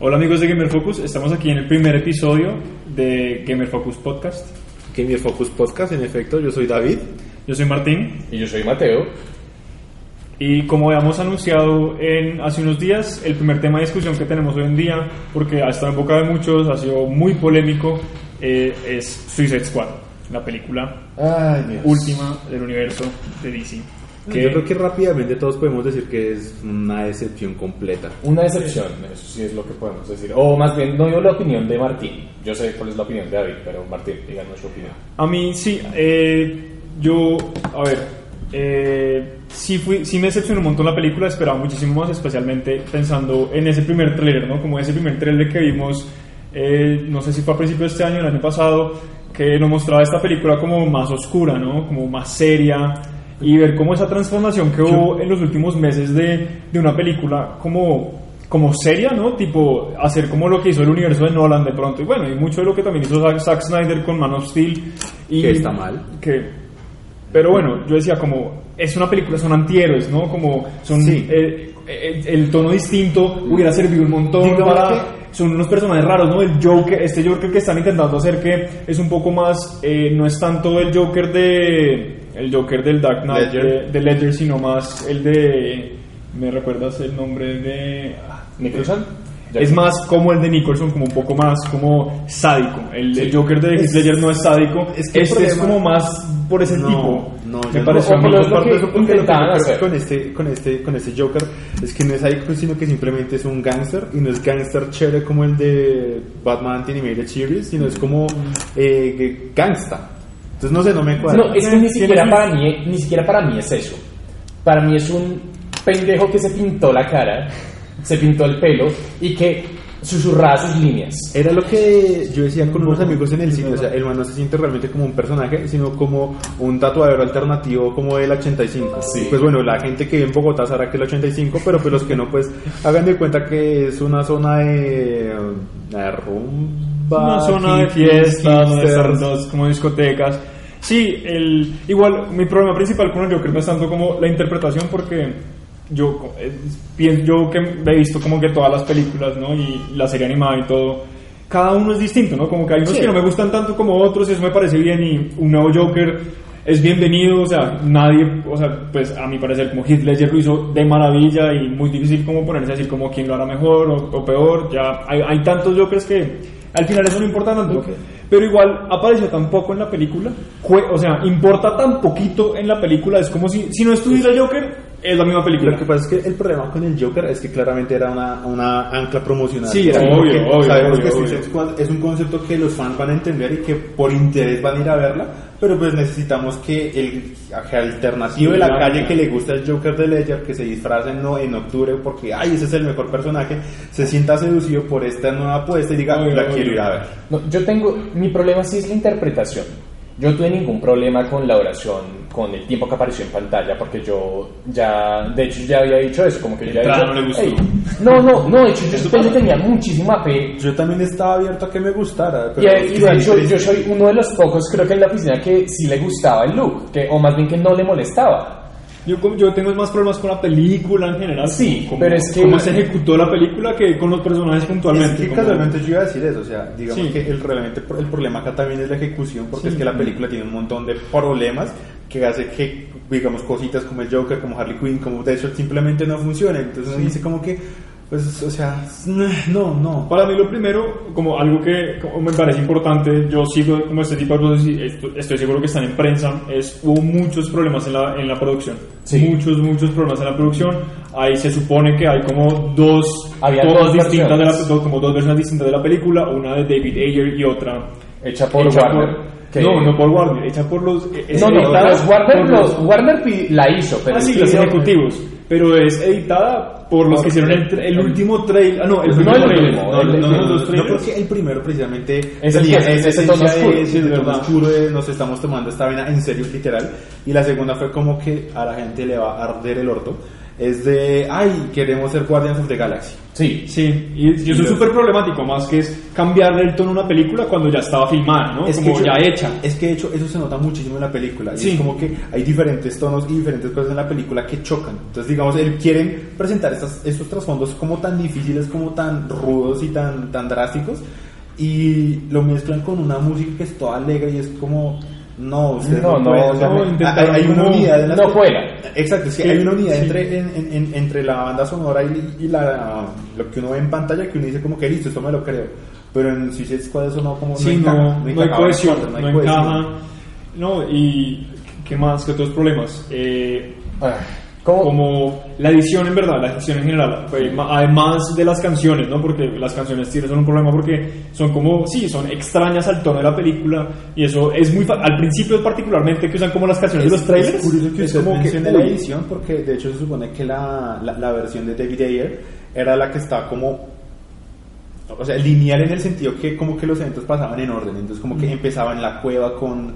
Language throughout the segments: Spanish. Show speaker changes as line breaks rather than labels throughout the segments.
Hola amigos de Gamer Focus, estamos aquí en el primer episodio de Gamer Focus Podcast.
Gamer Focus Podcast, en efecto, yo soy David.
Yo soy Martín
Y yo soy Mateo.
y como habíamos anunciado en, hace unos días, el primer tema de discusión que tenemos hoy en día, porque ha estado en boca de muchos, ha sido muy polémico, eh, es Suicide Squad, la película
Ay,
última del universo de DC. Que-
Yo creo que rápidamente todos podemos decir que es una decepción completa.
Una decepción, eso sí es lo que podemos decir. O más bien, no yo la opinión de Martín. Yo sé cuál es la opinión de David, pero Martín, díganos su opinión.
A mí sí, eh, yo, a ver, eh, sí, fui, sí me decepcionó un montón la película, esperaba muchísimo más, especialmente pensando en ese primer tráiler, ¿no? Como ese primer tráiler que vimos, eh, no sé si fue a principios de este año, el año pasado, que nos mostraba esta película como más oscura, ¿no? Como más seria, y ver cómo esa transformación que hubo en los últimos meses de, de una película como como seria, ¿no? Tipo, hacer como lo que hizo el universo de Nolan de pronto. Y bueno, y mucho de lo que también hizo Zack, Zack Snyder con Man of Steel. Y
Que está mal.
Que, pero bueno, yo decía como, es una película, son antihéroes, ¿no? Como son...
Sí.
eh, eh, el tono distinto hubiera servido un montón
Digamos
para... Son unos personajes raros, ¿no? El Joker, este Joker que están intentando hacer que es un poco más... eh, no es tanto el Joker de... El Joker del Dark Knight
Ledger.
de, de Ledger, sino más el de... ¿Me recuerdas el nombre de...? ah,
¿Nicholson?
es más como el de Nicholson, como un poco más como sádico. El, el Joker de Heath
Es-
Ledger no es sádico.
es que
este es como más por ese tipo.
No,
Me pareció
no- lo que
eso porque lo que
hacer.
con este, con este, con este Joker es que no es sádico, sino que simplemente es un gángster y no es gángster chévere como el de Batman Animated Series, sino es como eh, gangsta. Entonces no sé, no me cuadra.
No, es que ni siquiera para mí, ni siquiera para mí es eso. Para mí es un pendejo que se pintó la cara, se pintó el pelo y que susurraba sus líneas.
Era lo que yo decía con unos amigos en el cine, o sea, el man no se siente realmente como un personaje, sino como un tatuador alternativo como del 85.
Sí.
Pues bueno, la gente que vive en Bogotá sabrá que el 85, pero pues los que no, pues hagan de cuenta que es una zona de, de rumba.
Una zona de
hippies,
fiesta, donde están
hipsters.
dos como discotecas. Sí, el, igual mi problema principal con el Joker no es tanto como la interpretación, porque yo, eh, pienso, yo que he visto como que todas las películas, ¿no? Y la serie animada y todo, cada uno es distinto, ¿no? Como que hay unos
Sí.
que no me gustan tanto como otros, y eso me parece bien, y un nuevo Joker es bienvenido, o sea, nadie, o sea, pues a mi parecer como Heath Ledger lo hizo de maravilla y muy difícil como ponerse a decir como quién lo hará mejor o, o peor, ya hay, hay tantos Jokers que al final eso no importa tanto, pero igual apareció tan poco en la película, o sea, importa tan poquito en la película, es como si, si no estuviera Joker, es la misma película.
Lo que pasa es que el problema con el Joker es que claramente era una, una ancla promocional.
Sí, era obvio,
que
obvio,
Sabemos
obvio,
que
obvio.
Squad es un concepto que los fans van a entender y que por interés van a ir a verla, pero pues necesitamos que el que alternativo de la
claro,
calle
claro.
que le gusta el Joker de Ledger, que se disfraza en, no- en octubre porque, ay, ese es el mejor personaje, se sienta seducido por esta nueva apuesta y diga,
Obvio,
la
obvio.
quiero ir a ver.
No, yo tengo, mi problema sí es la interpretación. Yo no tuve ningún problema con la oración, con el tiempo que apareció en pantalla, porque yo ya, de hecho ya había dicho eso, como que ya
entrada
había
no le
dicho,
gustó.
No, no, no, de hecho yo después le tenía muchísima fe.
Yo también estaba abierto a que me gustara, pero
y de hecho yo soy uno de los pocos, creo que en la oficina, que sí le gustaba el look, que, o más bien que no le molestaba.
Yo, como- yo tengo más problemas con la película en general.
Sí,
como,
pero es que-
Cómo se ejecutó la película que con los personajes puntualmente.
Es que
como-
casualmente yo iba a decir eso, o sea, digamos
Sí.
que el, realmente el problema acá también es la ejecución, porque
Sí.
es que la película tiene un montón de problemas que hace que, digamos, cositas como el Joker, como Harley Quinn, como Deadshot simplemente no funcionen. Entonces uno dice como que, pues, o sea, no, no.
Para mí lo primero, como algo que como me parece importante, yo sigo como este tipo de cosas y esto- estoy seguro que están en prensa, es hubo muchos problemas en la, en la producción.
Sí.
Muchos, muchos problemas en la producción. Ahí se supone que hay como dos,
Había
todas
dos
distintas de la, dos- como dos versiones distintas de la película, una de David Ayer y otra
Hecha por
hecha
Warner.
por-
que-
No, no por Warner, hecha por los... eh,
No, no, los Warner,
por
los- Warner pi- la hizo, pero
Ah, sí, los ejecutivos. Pero es editada por los que hicieron el, el último trailer. Ah, no, el primer trailer.
No, no, porque el primero precisamente
Es ese tono oscuro,
de- nos estamos tomando esta vaina en serio literal y la segunda fue como que a la gente le va a arder el orto es de ay queremos ser Guardians of the Galaxy
Sí.
Sí, y, y eso es súper problemático, más que es cambiarle el tono a una película cuando ya estaba filmada, ¿no?
es
Como
que
ya hecha.
es que de hecho eso se nota muchísimo en la película y
Sí.
es como que hay diferentes tonos y diferentes cosas en la película que chocan entonces digamos él quieren presentar estas, estos trasfondos como tan difíciles como tan rudos y tan tan drásticos y lo mezclan con una música que es toda alegre y es como no ustedes
No,
no,
no,
pueden, o sea,
no,
hay- hay, una unidad en la
no cuela.
exacto
Sí,
hay una unidad
sí.
entre en- en- en- entre la banda sonora y, y la lo que uno ve en pantalla que uno dice como que listo esto me lo creo pero en Suicide Squad eso no como
Sí,
encaja,
no, no hay cohesión,
no hay
no encaja. No, y ¿qué más? ¿Qué otros problemas? Eh,
Ah, ¿Cómo?
como la edición en verdad, la edición en general, además de las canciones, ¿no? Porque las canciones sí son un problema porque son como, sí, son extrañas al tono de la película y eso es muy, al principio particularmente que usan como las canciones de los trailers,
Es curioso que
es
usted
como que,
mencione la edición porque de hecho se supone que la, la, la versión de David Ayer era la que está como o sea, lineal en el sentido que como que los eventos pasaban en orden, entonces como que empezaba en la cueva con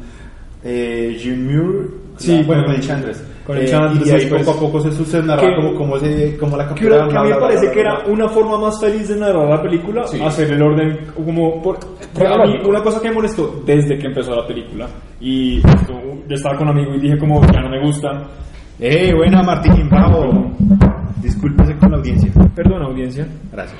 eh, Jim Muir,
Sí,
la- bueno,
con-
con Enchantress,
con
Eh, y de ahí poco a poco se, se narraba
Que-
como, como, se, como la
Creo
capturaban,
que a mí me parece
bla,
que era
bla.
una forma más feliz de narrar la película,
Sí.
hacer el orden como por, a mí una cosa que me molestó desde que empezó la película y esto, yo estaba con un amigo y dije como ya no me gusta,
¡Eh, buena Martín, bravo! Discúlpese con la audiencia.
perdón audiencia,
Gracias.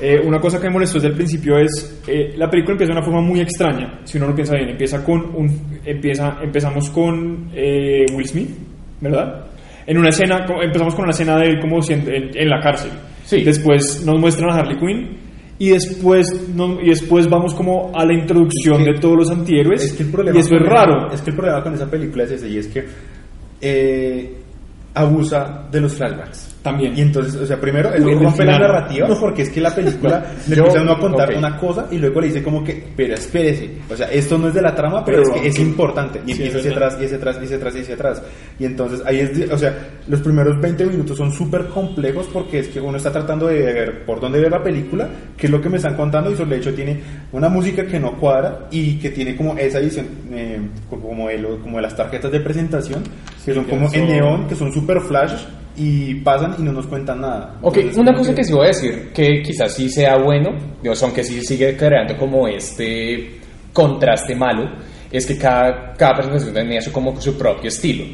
Eh, una cosa que me molestó desde el principio es eh, la película empieza de una forma muy extraña si uno lo piensa bien empieza con un empieza empezamos con eh, Will Smith verdad en una escena empezamos con una escena de él como en, la cárcel
Sí.
después nos muestran a Harley Quinn y después no- y después vamos como a la introducción
Es que-
de todos los antihéroes
Es que el problema
y eso es raro
Es que el problema con esa película es ese, y es que eh, abusa de los flashbacks.
También.
Y entonces, o sea, primero, él rompe la
final.
narrativa porque es que la película le empieza a uno a contar
ok.
una cosa y luego le dice como que, pero espérese, o sea, esto no es de la trama, pero,
Pero,
es que es importante. Y
Sí,
empieza hacia atrás, y hacia atrás, y hacia atrás, y hacia atrás. Y entonces ahí es, o sea, los primeros 20 minutos son súper complejos porque es que uno está tratando de ver por dónde ver la película, qué es lo que me están contando, y sobre hecho tiene una música que no cuadra y que tiene como esa edición, eh, como, de como de las tarjetas de presentación, que son como en neón, que son súper flash y pasan y no nos cuentan nada.
Ok,
Entonces,
una cosa que sí voy a decir, que quizás sí sea bueno, digamos, aunque sí sigue creando como este contraste malo, es que cada, cada presentación tenía su, como su propio estilo.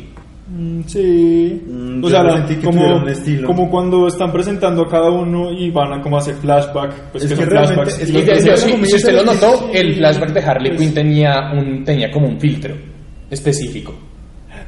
Sí.
Mm,
o sea, la- como,
tuviera un estilo.
como cuando están presentando a cada uno y van a como hacer flashback. Pues
Es
que
que realmente- es que-
de- si, usted lo notó,
sí,
el flashback de Harley
pues-
Quinn tenía, un, tenía como un filtro específico.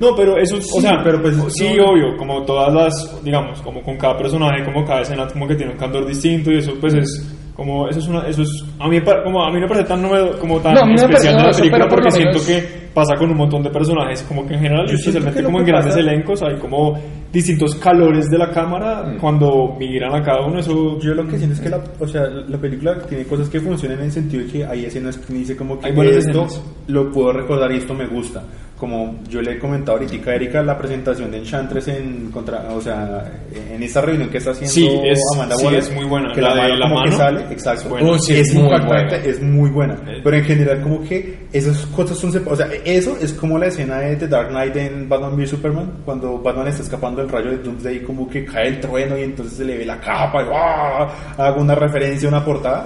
No, pero eso es, o
Sí,
sea,
pero pues,
sí,
no.
obvio, como todas las, digamos, como con cada personaje, como cada escena, como que tiene un candor distinto y eso, pues es como, eso es una, eso es, a mí, como, a mí me parece tan, novedo- como tan
No,
especial de la película porque siento
menos-
que pasa con un montón de personajes, como que en general,
Yo
especialmente como en grandes
pasa-
elencos, hay como distintos calores de la cámara cuando migran a cada uno, eso,
Yo lo que siento es que la, o sea, la película tiene cosas que funcionan en el sentido de que hay escenas que dice como que esto
escenas.
lo puedo recordar y esto me gusta. Como yo le he comentado ahorita a Erika, la presentación de Enchantress en contra, o sea, en esta reunión que está haciendo
Sí, es-
Amanda
sí, es muy buena.
Que
La
la,
de
mano
la
como que
mano
sale, exacto.
buena.
Uh, sí, es
es
muy
impactante,
buena.
es muy buena.
Eh.
Pero en general como que esas cosas son, o sea, eso es como la escena de The Dark Knight en Batman v Superman, cuando Batman está escapando del rayo de Doomsday, como que cae el trueno y entonces se le ve la capa y ¡ah! hago una referencia a una portada.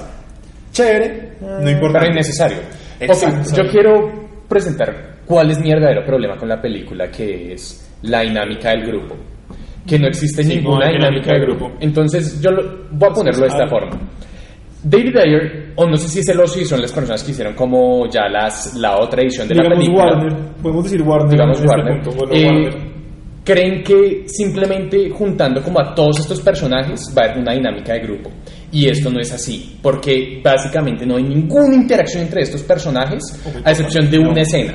Chévere, no importa.
Pero innecesario.
Exacto.
Ok, yo quiero presentar cuál es mi verdadero problema con la película, que es la dinámica del grupo. Que no existe
Sí,
ninguna
hay
dinámica del grupo. Entonces, yo lo- voy a ponerlo de esta forma. David Ayer, o no sé si es el son las personas que hicieron como ya las, la otra edición de la
digamos
película.
Warner, podemos decir Warner
digamos
este
Warner,
punto, bueno,
eh,
Warner.
creen que simplemente juntando como a todos estos personajes va a haber una dinámica de grupo. Y esto no es así, porque básicamente no hay ninguna interacción entre estos personajes, a excepción de una escena.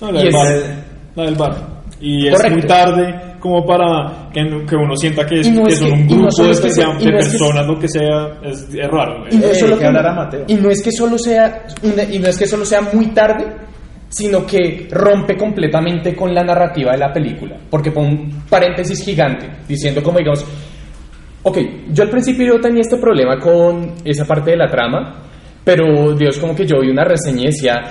No, la,
Y
del
es-
bar, la del bar. Y es
Correcto.
muy tarde como para que, que uno sienta que, es,
no
que
es
son
que-
un
no
grupo
solo
de,
es que sea-
de
no es que-
personas, lo que sea, es, es raro.
Y no, es
Eh,
solo
que
que
hablar
no-
a Mateo.
y no es que solo sea y no es que solo sea muy tarde, sino que rompe completamente con la narrativa de la película, porque pone un paréntesis gigante diciendo como digamos, ok, yo al principio yo tenía este problema con esa parte de la trama, pero Dios como que yo vi una reseña y decía,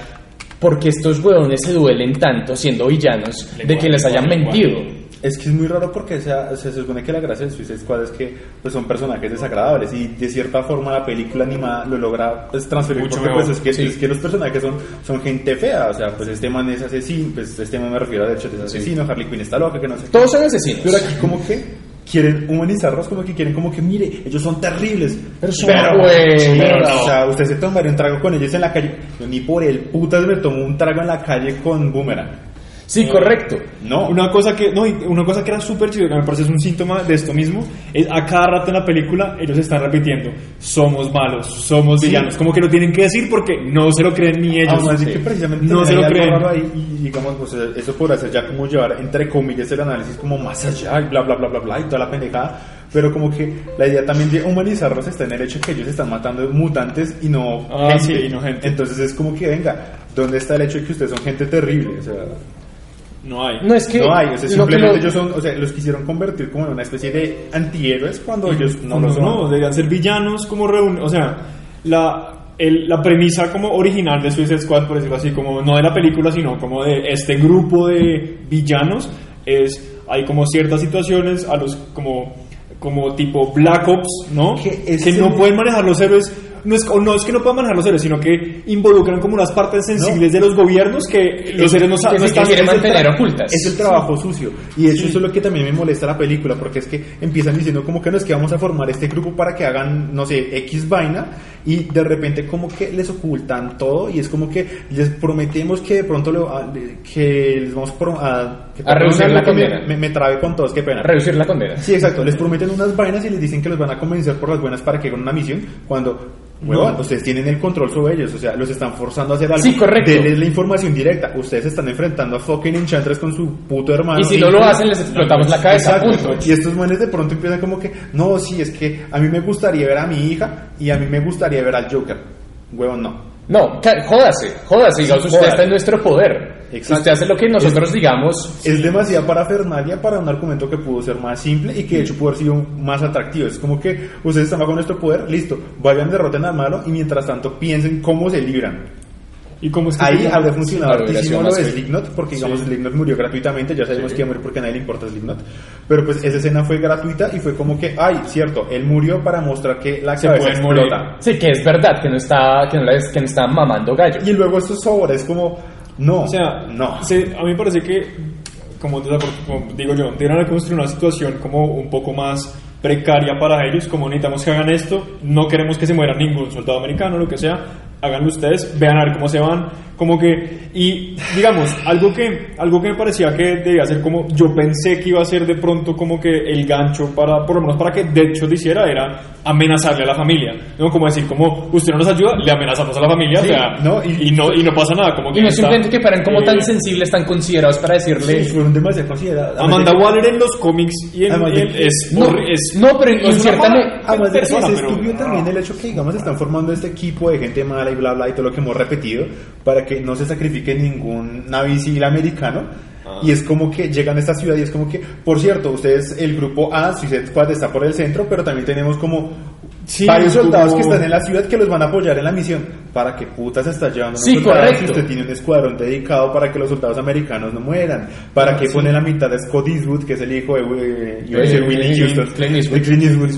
porque estos huevones se duelen tanto siendo villanos de que les hayan mentido.
Es que es muy raro porque se supone que la gracia del Suicide Squad es que pues, son personajes desagradables y de cierta forma la película animada lo logra pues, transferir
Mucho
porque
mejor,
pues, es, que,
sí.
es que los personajes son, son gente fea, o sea, pues este man es asesino, pues este man me refiero de hecho es asesino, Harley Quinn está loca, que no sé qué.
Todos son asesinos.
Pero aquí como que quieren humanizarlos, como que quieren como que mire, ellos son terribles.
Pero son
pero, o sea, usted se tomaría un trago con ellos en la calle. Yo ni por el putas me tomo un trago en la calle con Boomerang.
Sí, correcto.
No.
Una cosa que, no, una cosa que era súper chido, que me parece es un síntoma de esto mismo, es a cada rato en la película ellos están repitiendo, somos malos, somos
Sí.
villanos, como que lo tienen que decir porque no se lo creen ni ellos.
Aún así
Sí.
que precisamente
no se lo creen.
y digamos pues eh, eso podrá ser ya como llevar entre comillas el análisis como más allá y bla bla bla bla bla y toda la pendejada pero como que la idea también de humanizarlos está en el hecho que ellos están matando mutantes y no
Ah, sí, y no gente.
entonces es como que venga ¿dónde está el hecho de que ustedes son gente terrible? o sea
No hay.
No es que
no hay, o sea, simplemente
lo-
ellos son, o sea, los quisieron convertir como en una especie de antihéroes cuando ellos no
no,
lo son.
no, deberían ser villanos como reúnen, o sea, la, el- la premisa como original de Suicide Squad, por decirlo así, como no de la película, sino como de este grupo de villanos, es, hay como ciertas situaciones a los como, como tipo Black Ops, ¿no?
Que es
que no pueden manejar los héroes. No es, no es que no puedan manejar los héroes, sino que involucran como unas partes sensibles de los gobiernos que los héroes no,
que
no están
el
mantener ocultas.
Es el trabajo sucio. Y hecho eso es lo que también me molesta la película, porque es que empiezan diciendo como que no es que vamos a formar este grupo para que hagan, no sé, X vaina, y de repente como que les ocultan todo, y es como que les prometemos que de pronto le- a- le- que les vamos a... que
A reducir la condena.
me, me trabe con todos, qué pena.
reducir la condena.
Sí, exacto. Les prometen unas vainas y les dicen que los van a convencer por las buenas para que hagan una misión. Cuando, huevón, ustedes tienen el control sobre ellos. O sea, los están forzando a hacer algo.
Sí, correcto.
Denles la información directa. Ustedes están enfrentando a fucking Enchantress con su puto hermano.
Y si no lo hacen, les explotamos la cabeza.
Exacto.
punto.
Y estos manes de pronto empiezan como que, no, sí, es que a mí me gustaría ver a mi hija y a mí me gustaría ver al Joker. Huevón, no.
No, jódase, jódase, digamos, usted
jódase.
está en nuestro poder.
Exacto.
Usted hace lo que nosotros digamos.
Es demasiada parafernalia para un argumento que pudo ser más simple y que de hecho pudo haber sido más atractivo. Es como que ustedes están bajo nuestro poder, listo, vayan, derroten al malo y mientras tanto piensen cómo se libran.
¿Y cómo es que
Ahí habría funcionado
sido
lo de. Slipknot, porque digamos
Sí.
Slipknot murió gratuitamente, ya sabemos que iba a morir porque a nadie le importa Slipknot. Pero pues esa escena fue gratuita y fue como que, ay, cierto, él murió para mostrar que la
Se
cabeza explota.
Sí, que es verdad, que no está, que no, la- que no está mamando gallo.
Y luego esto sobra, es como, no,
O sea,
no.
se- a mí me parece que, como, como digo yo, debieron construir una situación como un poco más precaria para ellos, como necesitamos que hagan esto, no queremos que se muera ningún soldado americano, lo que sea, háganlo ustedes, vean a ver cómo se van, como que, y digamos, algo que, algo que me parecía que debía ser como, yo pensé que iba a ser de pronto como que el gancho para, por lo menos para que Deadshot lo hiciera, era amenazarle a la familia, ¿no? Como decir, como, usted no nos ayuda, le amenazamos a la familia,
Sí,
o sea,
no, y-
y, no, y no pasa nada, como que
Y no
está-
simplemente que fueran como
eh,
tan sensibles, tan considerados para decirle.
Sí, fueron demasiado consideradas.
Amanda Waller en los cómics y en,
Además
y
de
en- es,
No,
es
no, pero en
es
cierta
Además de
persona,
es
pero-
estúpido también el hecho que, digamos, están formando este equipo de gente mala y bla, bla, y todo lo que hemos repetido, para que no se sacrifique ningún navisil americano.
Ah.
Y es como que llegan a esta ciudad y es como que, por cierto, ustedes, el grupo A, Suicide Squad, está por el centro, pero también tenemos como
Sí,
varios
como-
soldados que están en la ciudad que los van a apoyar en la misión. ¿Para qué putas está llevando
Sí,
si usted tiene un escuadrón dedicado para que los soldados americanos no mueran? ¿Para qué pone la mitad de Scott Eastwood, que es el hijo de, eh, iba a decir
Eh, Clint-
Houston?
Clint Eastwood.
de Clint Eastwood?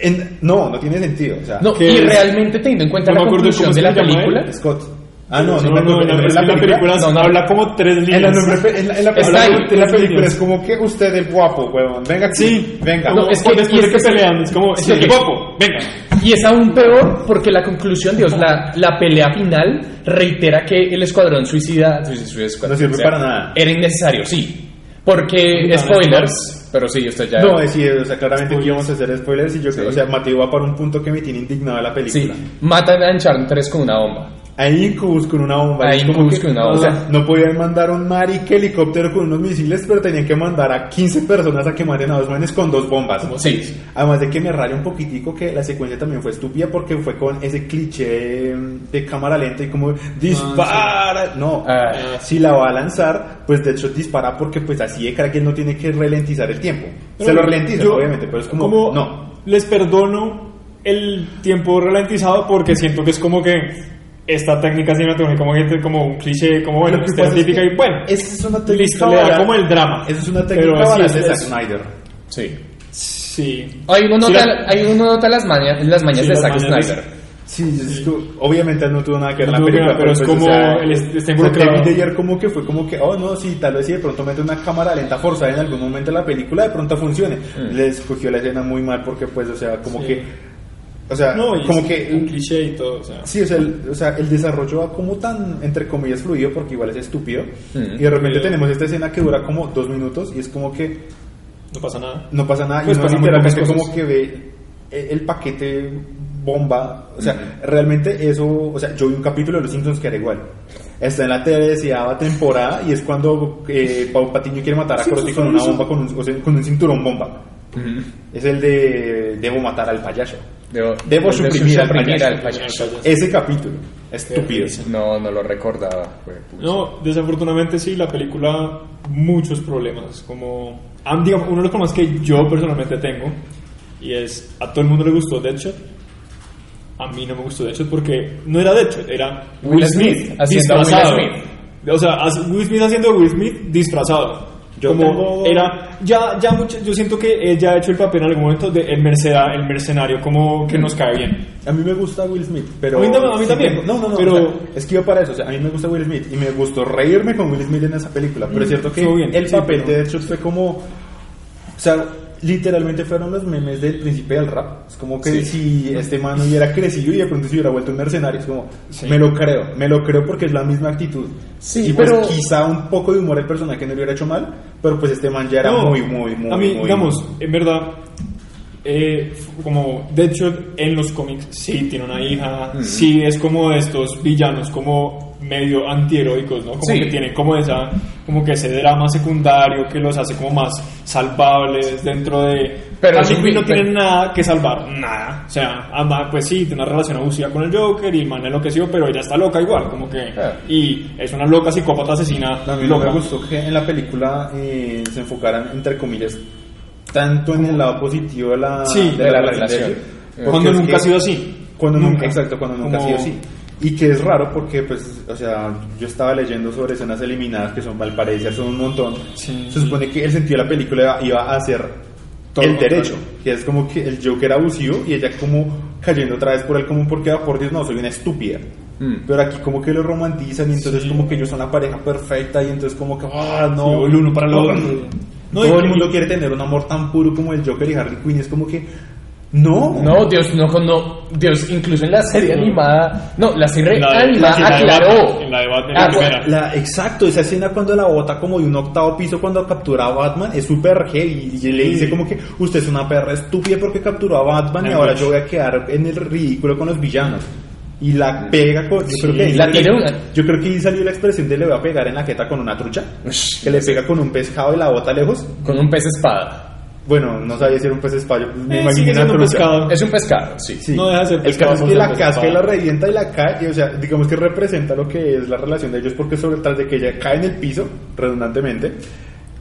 En- no, no tiene sentido. O sea,
No,
que
y
es-
realmente teniendo en cuenta
No
la conclusión de la película.
él.
Scott. Ah, no,
no,
no,
no, en la, es película habla como tres líneas.
En la, nombre- en la, en la,
Está
en la-
ahí,
en la
tres
película
líneas.
es como que usted el guapo, huevón. Venga aquí.
Sí,
venga.
No, es que-
después
y es
de que
que-
pelean, es como,
es
guapo, venga.
Y es aún peor porque la conclusión, Dios, la, la pelea final reitera que el escuadrón suicida,
No sirve
o sea,
para nada.
Era innecesario, sí. Porque,
No, no,
spoilers, pero sí, usted ya...
No, sí, o sea, claramente aquí íbamos a hacer spoilers y yo creo, o sea, Mateo va para un punto que me tiene indignado de la
sí,
película.
matan a Uncharted 3 con una bomba.
Hay Incubus con una bomba. Como
Incubus
que-
con una
o
bomba.
sea, no podían mandar un marica helicóptero con unos misiles, pero tenían que mandar a 15 personas a que maten a dos manes con dos bombas.
Sí.
Además de que me raya un poquitico que la secuencia también fue estúpida porque fue con ese cliché de cámara lenta y como dispara. No,
Ah.
si la va a lanzar, pues de hecho dispara porque pues así de cara que él no tiene que ralentizar el tiempo.
Pero
Se lo ralentiza,
yo-
obviamente, pero es como, no.
les perdono el tiempo ralentizado porque siento que es como que esta técnica cinematográfica como, que- como un cliché, como bueno,
que
es típica
que
y bueno,
esa es una técnica
listo, le da
barata.
como el drama.
Esa es una
Pero
técnica barata
es-
de Zack
es-
Snyder.
Sí.
Sí.
Ahí uno
Sí,
nota, ahí uno nota las mañas, las mañas
Sí,
de Zack
de-
Snyder.
Sí, es que obviamente no tuvo nada que ver
No
la película,
ver, pero es
pues,
como
o sea,
es- está involucrado.
David Ayer como que fue como que, oh no, sí, tal vez si de pronto mete una cámara lenta forzada en algún momento de la película, de pronto funcione.
Mm.
Le escogió la escena muy mal porque pues, o sea, como
Sí.
que, o sea,
No,
como
es
que...
un cliché y todo, o sea.
Sí, o sea, el, o sea, el desarrollo va como tan, entre comillas, fluido, porque igual es estúpido.
Mm.
Y de repente tenemos esta escena que dura como dos minutos y es como que
No pasa nada.
no pasa nada.
Pues
y uno literalmente como que ve el, paquete bomba. O sea, realmente eso, o sea, yo vi un capítulo de Los Simpsons que era igual. Está en la tercera temporada y es cuando eh, Pau Patiño quiere matar a
Sí,
Corti
eso
con una bomba, con un, o sea, con un cinturón bomba. Es el de Debo matar al payaso.
Debo,
Debo suprimir al payaso.
al payaso.
Ese capítulo. Estúpido.
No, no lo recordaba.
No, desafortunadamente sí, la película muchos problemas, como digamos, uno de los problemas que yo personalmente tengo y es a todo el mundo le gustó Deadshot, a mí no me gustó Deadshot porque no era Deadshot, era
Will
Will
Smith
Smith
a Will
disfrazado.
Smith.
O sea, Will Smith haciendo Will Smith disfrazado.
Yo
como
tengo-
era ya ya mucho, yo siento que ella ha hecho el papel en algún momento de el, merceda- el mercenario como que nos cae bien.
A mí me gusta Will Smith, pero...
A mí también- a mí
sí
también,
tengo- no, no, no,
pero-
o sea, es que yo para eso, o sea, a mí me gusta Will Smith y me gustó reírme con Will Smith en esa película, pero es cierto que
bien,
el
sí,
papel
pero-
de Deadshot fue como... O sea, literalmente fueron los memes del príncipe del rap. Es como que si este man hubiera crecido y de pronto se hubiera vuelto un mercenario, es como,
Sí.
me lo creo, me lo creo porque es la misma actitud.
Sí,
y pues
pero-
quizá un poco de humor el personaje no le hubiera hecho mal, pero pues este man ya era
No,
muy, muy, muy...
A mí,
muy-
digamos, en verdad, eh, como Deadshot en los cómics sí tiene una hija, sí es como de estos villanos como medio antiheroicos, ¿no? Como
Sí.
que tienen como esa, como que ese drama secundario que los hace como más salvables dentro de...
Pero
Harley
sí,
Quinn no
pero-
tiene nada que salvar, nada. O sea, ama, pues sí, tiene una relación abusiva con el Joker y el man enloqueció, pero ella está loca igual, como que...
Ah.
Y es una loca psicópata asesina
A mí no
loca.
me gustó que en la película eh, se enfocaran, entre comillas, tanto en el lado positivo de la,
Sí,
de la relación.
Cuando nunca
que-
ha sido así.
Cuando nunca,
Nunca.
exacto, cuando nunca
Como-
ha sido así. Y que es raro porque, pues, o sea, yo estaba leyendo sobre escenas eliminadas que son, al parecer, son un montón.
Sí.
Se supone que el sentido de la película iba a ser
Todo
el
lo contrario.
derecho, que es como que el Joker abusivo y ella como cayendo otra vez por el común porque, ah, por Dios, no, soy una estúpida.
Mm.
Pero aquí como que lo romantizan y entonces
Sí.
como que ellos son la pareja perfecta y entonces como que, ah, no.
Sí, el uno para el otro. No,
Todo el mundo quiere tener un amor tan puro como el Joker y Harley Quinn. Es como que, no.
No, Dios, no, no, Dios, incluso en la serie animada, no, la serie
La de-
animada
la
aclaró.
En la de Batman, la
Ah,
primera.
La, exacto, esa escena cuando la bota como de un octavo piso cuando captura a Batman es súper heavy y le dice como que usted es una perra estúpida porque capturó a Batman y ahora yo voy a quedar en el ridículo con los villanos. Y la pega con... Yo creo que ahí
la
salió-
tiene una-
Yo creo que ahí salió la expresión de le voy a pegar en la jeta con una trucha.
Ush,
Que le pega con un pescado y la bota lejos.
Con un pez espada.
Bueno, no sabía si era un pez espada, yo me
Eh,
imaginé
sigue
una
un pescado.
Es un pescado, sí.
Sí.
No deja de ser
El
pescado
caso es que la casca y la revienta y la cae, y, o sea, digamos que representa lo que es la relación de ellos, porque sobre tras de que ella cae en el piso, redundantemente,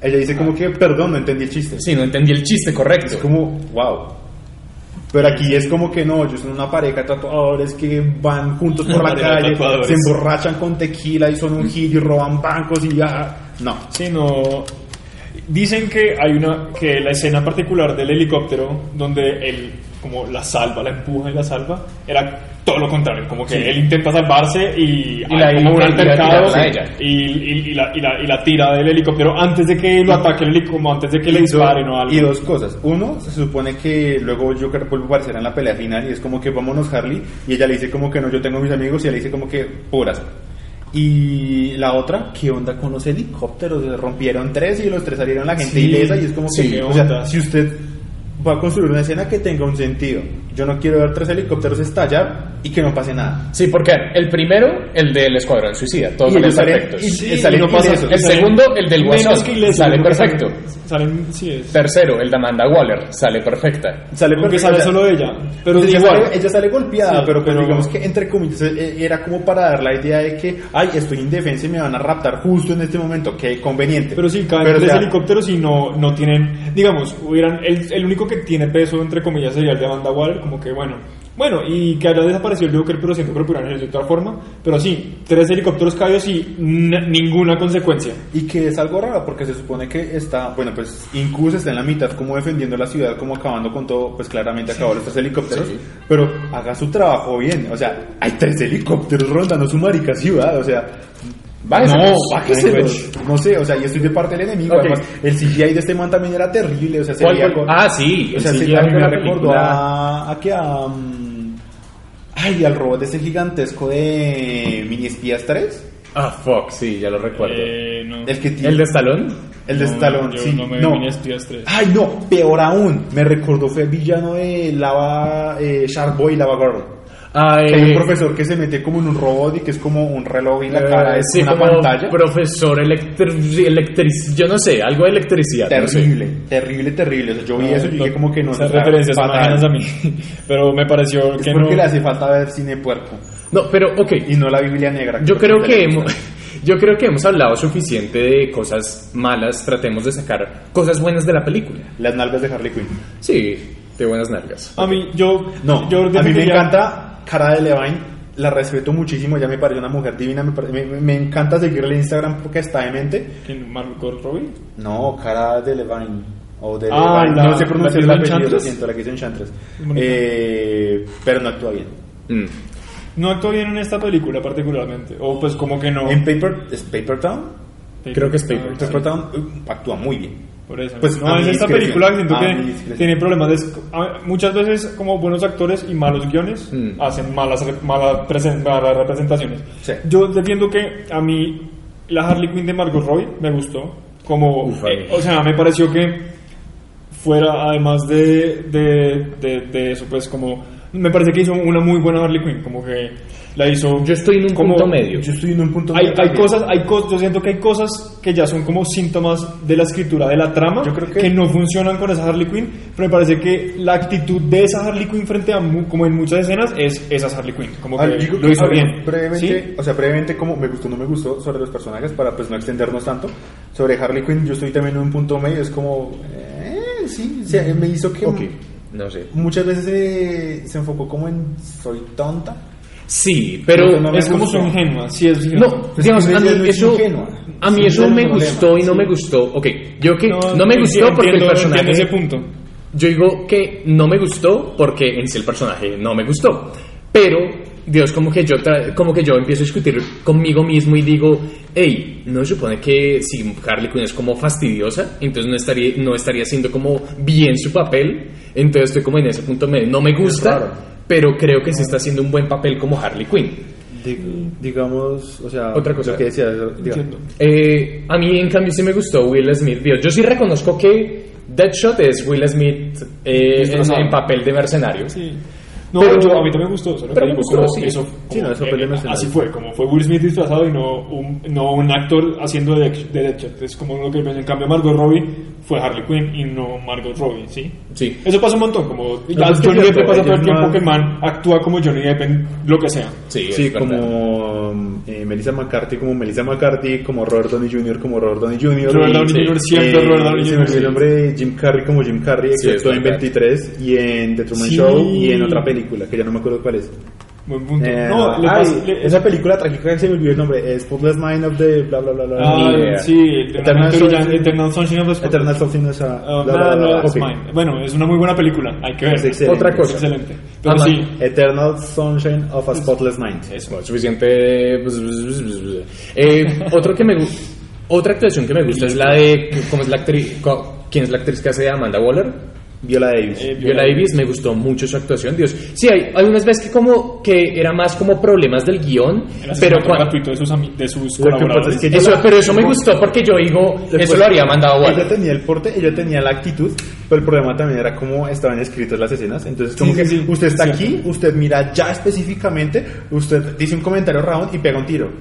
ella dice como que, perdón, no entendí el chiste.
Sí, no entendí el chiste correcto.
Es como, wow. Pero aquí es como que no, ellos son una pareja de tatuadores que van juntos por la calle, se emborrachan con tequila y son un hit y roban bancos y ya. No.
Sí, no. Dicen que hay una que la escena particular del helicóptero donde él como la salva, la empuja y la salva, era todo lo contrario, como que
Sí.
él intenta salvarse y, hay
la-
como un
y la-
altercado
y la- la,
la, y la tira del helicóptero antes de que lo ataque el helicóptero, como antes de que le disparen o algo.
Y dos cosas. Uno, se supone que luego Joker vuelve a aparecer en la pelea final y es como que vámonos Harley y ella le dice como que no, yo tengo mis amigos y ella le dice como que puras. Y la otra, ¿qué onda con los helicópteros? Se rompieron tres y los tres salieron la gente
Sí,
ilesa y es como que, si usted voy a construir una escena que tenga un sentido. Yo no quiero ver tres helicópteros estallar y que no pase nada.
Sí, porque el primero, el del Escuadrón Suicida, todos
Y
salen perfectos.
y-
Sí,
salen
y no pasa-
ilesos.
El segundo, el del
Menos
Guasón, sale perfecto.
Salen, salen- sí es.
Tercero, el de Amanda Waller, sale perfecta.
Sale
Porque sale solo ella. Pero
ella,
igual.
sale, ella sale golpeada,
Sí,
pero, pues
pero-
digamos que entre comillas eh, era como para dar la idea de que, ay, estoy indefensa y me van a raptar justo en este momento, qué conveniente.
Pero sí, caen
o
tres
sea,
helicópteros y no, no tienen, digamos, hubieran, el, el único que tiene peso, entre comillas, sería el de Amanda Waller, como que bueno, bueno, y que haya desaparecido el Joker, pero siento que lo de otra forma, pero sí, tres helicópteros caídos y ninguna consecuencia.
Y que es algo raro porque se supone que está, bueno, pues Incubus está en la mitad como defendiendo la ciudad, como acabando con todo, pues claramente acabó los tres helicópteros,
Sí.
pero haga su trabajo bien, o sea, hay tres helicópteros rondando su marica ciudad, o sea,
Bájeselos.
no, bájeselos, no sé, o sea, y estoy de parte del enemigo, además, el CGI de este man también era terrible, o sea, se
¿Cuál
veía con-
Ah, sí,
o sea, se
de
me recordó a, a que a, ay, al robot ese gigantesco de Mini Espías 3,
Ah, fuck, sí, ya lo recuerdo.
Eh, no.
el que tiene...
¿El de Stallone?
El de
No,
Stallone,
yo
sí.
no me
no.
Mini Espías 3.
Ay, no, peor aún. Me recordó, fue el villano de Lava, eh, Shark Boy y Lava Girl.
Ah,
Que hay un
eh,
profesor que se mete como en un robot y que es como un reloj en la
eh,
cara, es
sí,
una
como
pantalla.
profesor electric, yo no sé, algo de electricidad. no sé.
Terrible, terrible, terrible. O sea, yo vi eso y dije como que no.
Esas referencias son a mí, pero me pareció
Es
que
porque
no...
le hace falta ver cine puerco
No, pero, ok,
y no la Biblia negra.
Yo creo que hemos, yo creo que hemos hablado suficiente de cosas malas. Tratemos de sacar cosas buenas de la película.
Las nalgas de Harley Quinn.
Sí, de buenas nalgas.
A mí, yo...
No,
yo
a mí me encanta Cara de Levine. La respeto muchísimo, ella me parece una mujer divina. Me, pare- me, me encanta seguirle en Instagram porque está demente.
¿Quién? ¿Margot Robbie?
No, cara de Levine. O de
Ah,
Levine.
la-
no sé pronunciar el apellido, lo siento, la que hizo Enchantress. Eh, pero no actúa bien.
Mm.
No actuó bien en esta película particularmente, o pues como que no...
En Paper, ¿es Paper Town?
Creo que es Paper
Ah,
Paper Town actúa muy bien.
Por eso.
Pues,
no, es esta película que siento que tiene problemas. de- muchas veces, como buenos actores y malos guiones,
Mm.
hacen malas, malas, presen- malas representaciones.
Sí.
Yo defiendo que a mí la Harley Quinn de Margot Robbie me gustó. Como,
Uf,
eh, o sea, me pareció que fuera, además de, de, de, de eso, pues como. Me parece que hizo una muy buena Harley Quinn. Como que la hizo.
Yo estoy en un
como-
punto medio.
Yo estoy en un punto
hay,
medio
hay cosas, hay cosas, yo siento que hay cosas que ya son como síntomas de la escritura de la trama
Yo creo que-
no funcionan con esa Harley Quinn, pero me parece que la actitud de esa Harley Quinn frente a, mu- como en muchas escenas, es esa Harley Quinn, como que
yo-
lo hizo
ver,
bien.
Brevemente,
¿Sí?
o sea, brevemente como me gustó o no me gustó sobre los personajes para pues no extendernos tanto. Sobre Harley Quinn yo estoy también en un punto medio, es como eh, sí, o sea, me hizo que
Ok, no sé.
muchas veces se, se enfocó como en soy tonta.
Sí, pero
No, no me
es como
gustó.
su ingenua, sí es ingenua.
No,
Pues
digamos, a mí
no
eso,
ingenua.
a mí eso me gustó y no me gustó. Ok, yo que no, me
entiendo-
gustó porque el personaje...
ese punto.
Yo digo que no me gustó porque en sí el personaje no me gustó. Pero, Dios, como que yo como que yo empiezo a discutir conmigo mismo y digo, hey, no se supone que si Harley Quinn es como fastidiosa, entonces no estaría, no estaría haciendo como bien su papel. Entonces estoy como en ese punto medio. No me gusta. Pero creo que sí está haciendo un buen papel como Harley Quinn.
Di- digamos, o sea,
Otra cosa.
lo que decía.
Eh, a mí, en cambio, sí me gustó Will Smith. Dios, Yo sí reconozco que Deadshot es Will Smith eh, en, en papel de mercenario.
Sí. No,
Pero-
yo, a mí también me gustó. Solo
pero
que
me gustó,
como
sí.
eso,
Sí, no,
como,
eso fue
eh, así fue, como fue Will Smith disfrazado y no un, no un actor haciendo de, de Deadshot. Es como lo que en cambio Margot Robbie fue Harley Quinn y no Margot Robbie, ¿sí?
Sí.
Eso pasa un montón, como
que
Johnny Depp pasa todo el tiempo
no-
que man actúa como Johnny Depp en lo que sea.
Sí,
Sí, como eh, Melissa McCarthy, como Melissa McCarthy, como Robert Downey Jr., como Robert Downey Jr.
Robert Downey. Jr. siempre Robert Downey Jr.,
el nombre de Jim Carrey como Jim Carrey,
Sí,
excepto en
verdad.
23 y en The Truman
Sí.
Show y en otra película, que ya no me acuerdo cuál es.
Buen punto.
Eh,
no, le
ay,
le-
esa película trágica que se me olvidó el nombre, es Spotless Mind of the bla bla bla bla.
Ah, sí,
Eternal
Eternal,
Sunshine-
Sunshine of the Spotless
Eternal of a-
Ah,
bla, bla, bla,
that's
Ok.
mine. Bueno, es una muy buena película, hay que ver.
Es excelente.
Otra cosa.
Es excelente. Pero sí,
Eternal Sunshine of a Spotless Mind.
Es bueno, suficiente. pues, Eh, otro que me Otra actuación que me gusta es la de. ¿Cómo es la actriz? ¿Quién es la actriz que hace de Amanda Waller?
Viola Davis.
Eh,
Viola Davis me gustó mucho su actuación, Dios. Sí, hay, hay unas veces que como que era más como problemas del
guion,
pero cuando,
gratuito de sus, de sus colaboradores.
es que
eso,
la-
pero eso me gustó porque yo digo, eso lo habría mandado
Ella
Warner.
tenía el porte, ella tenía la actitud, pero el problema también era cómo estaban escritas las escenas. Entonces, como
Sí,
que
sí, sí,
usted está
cierto.
aquí, usted mira ya específicamente, usted dice un comentario round y pega un tiro.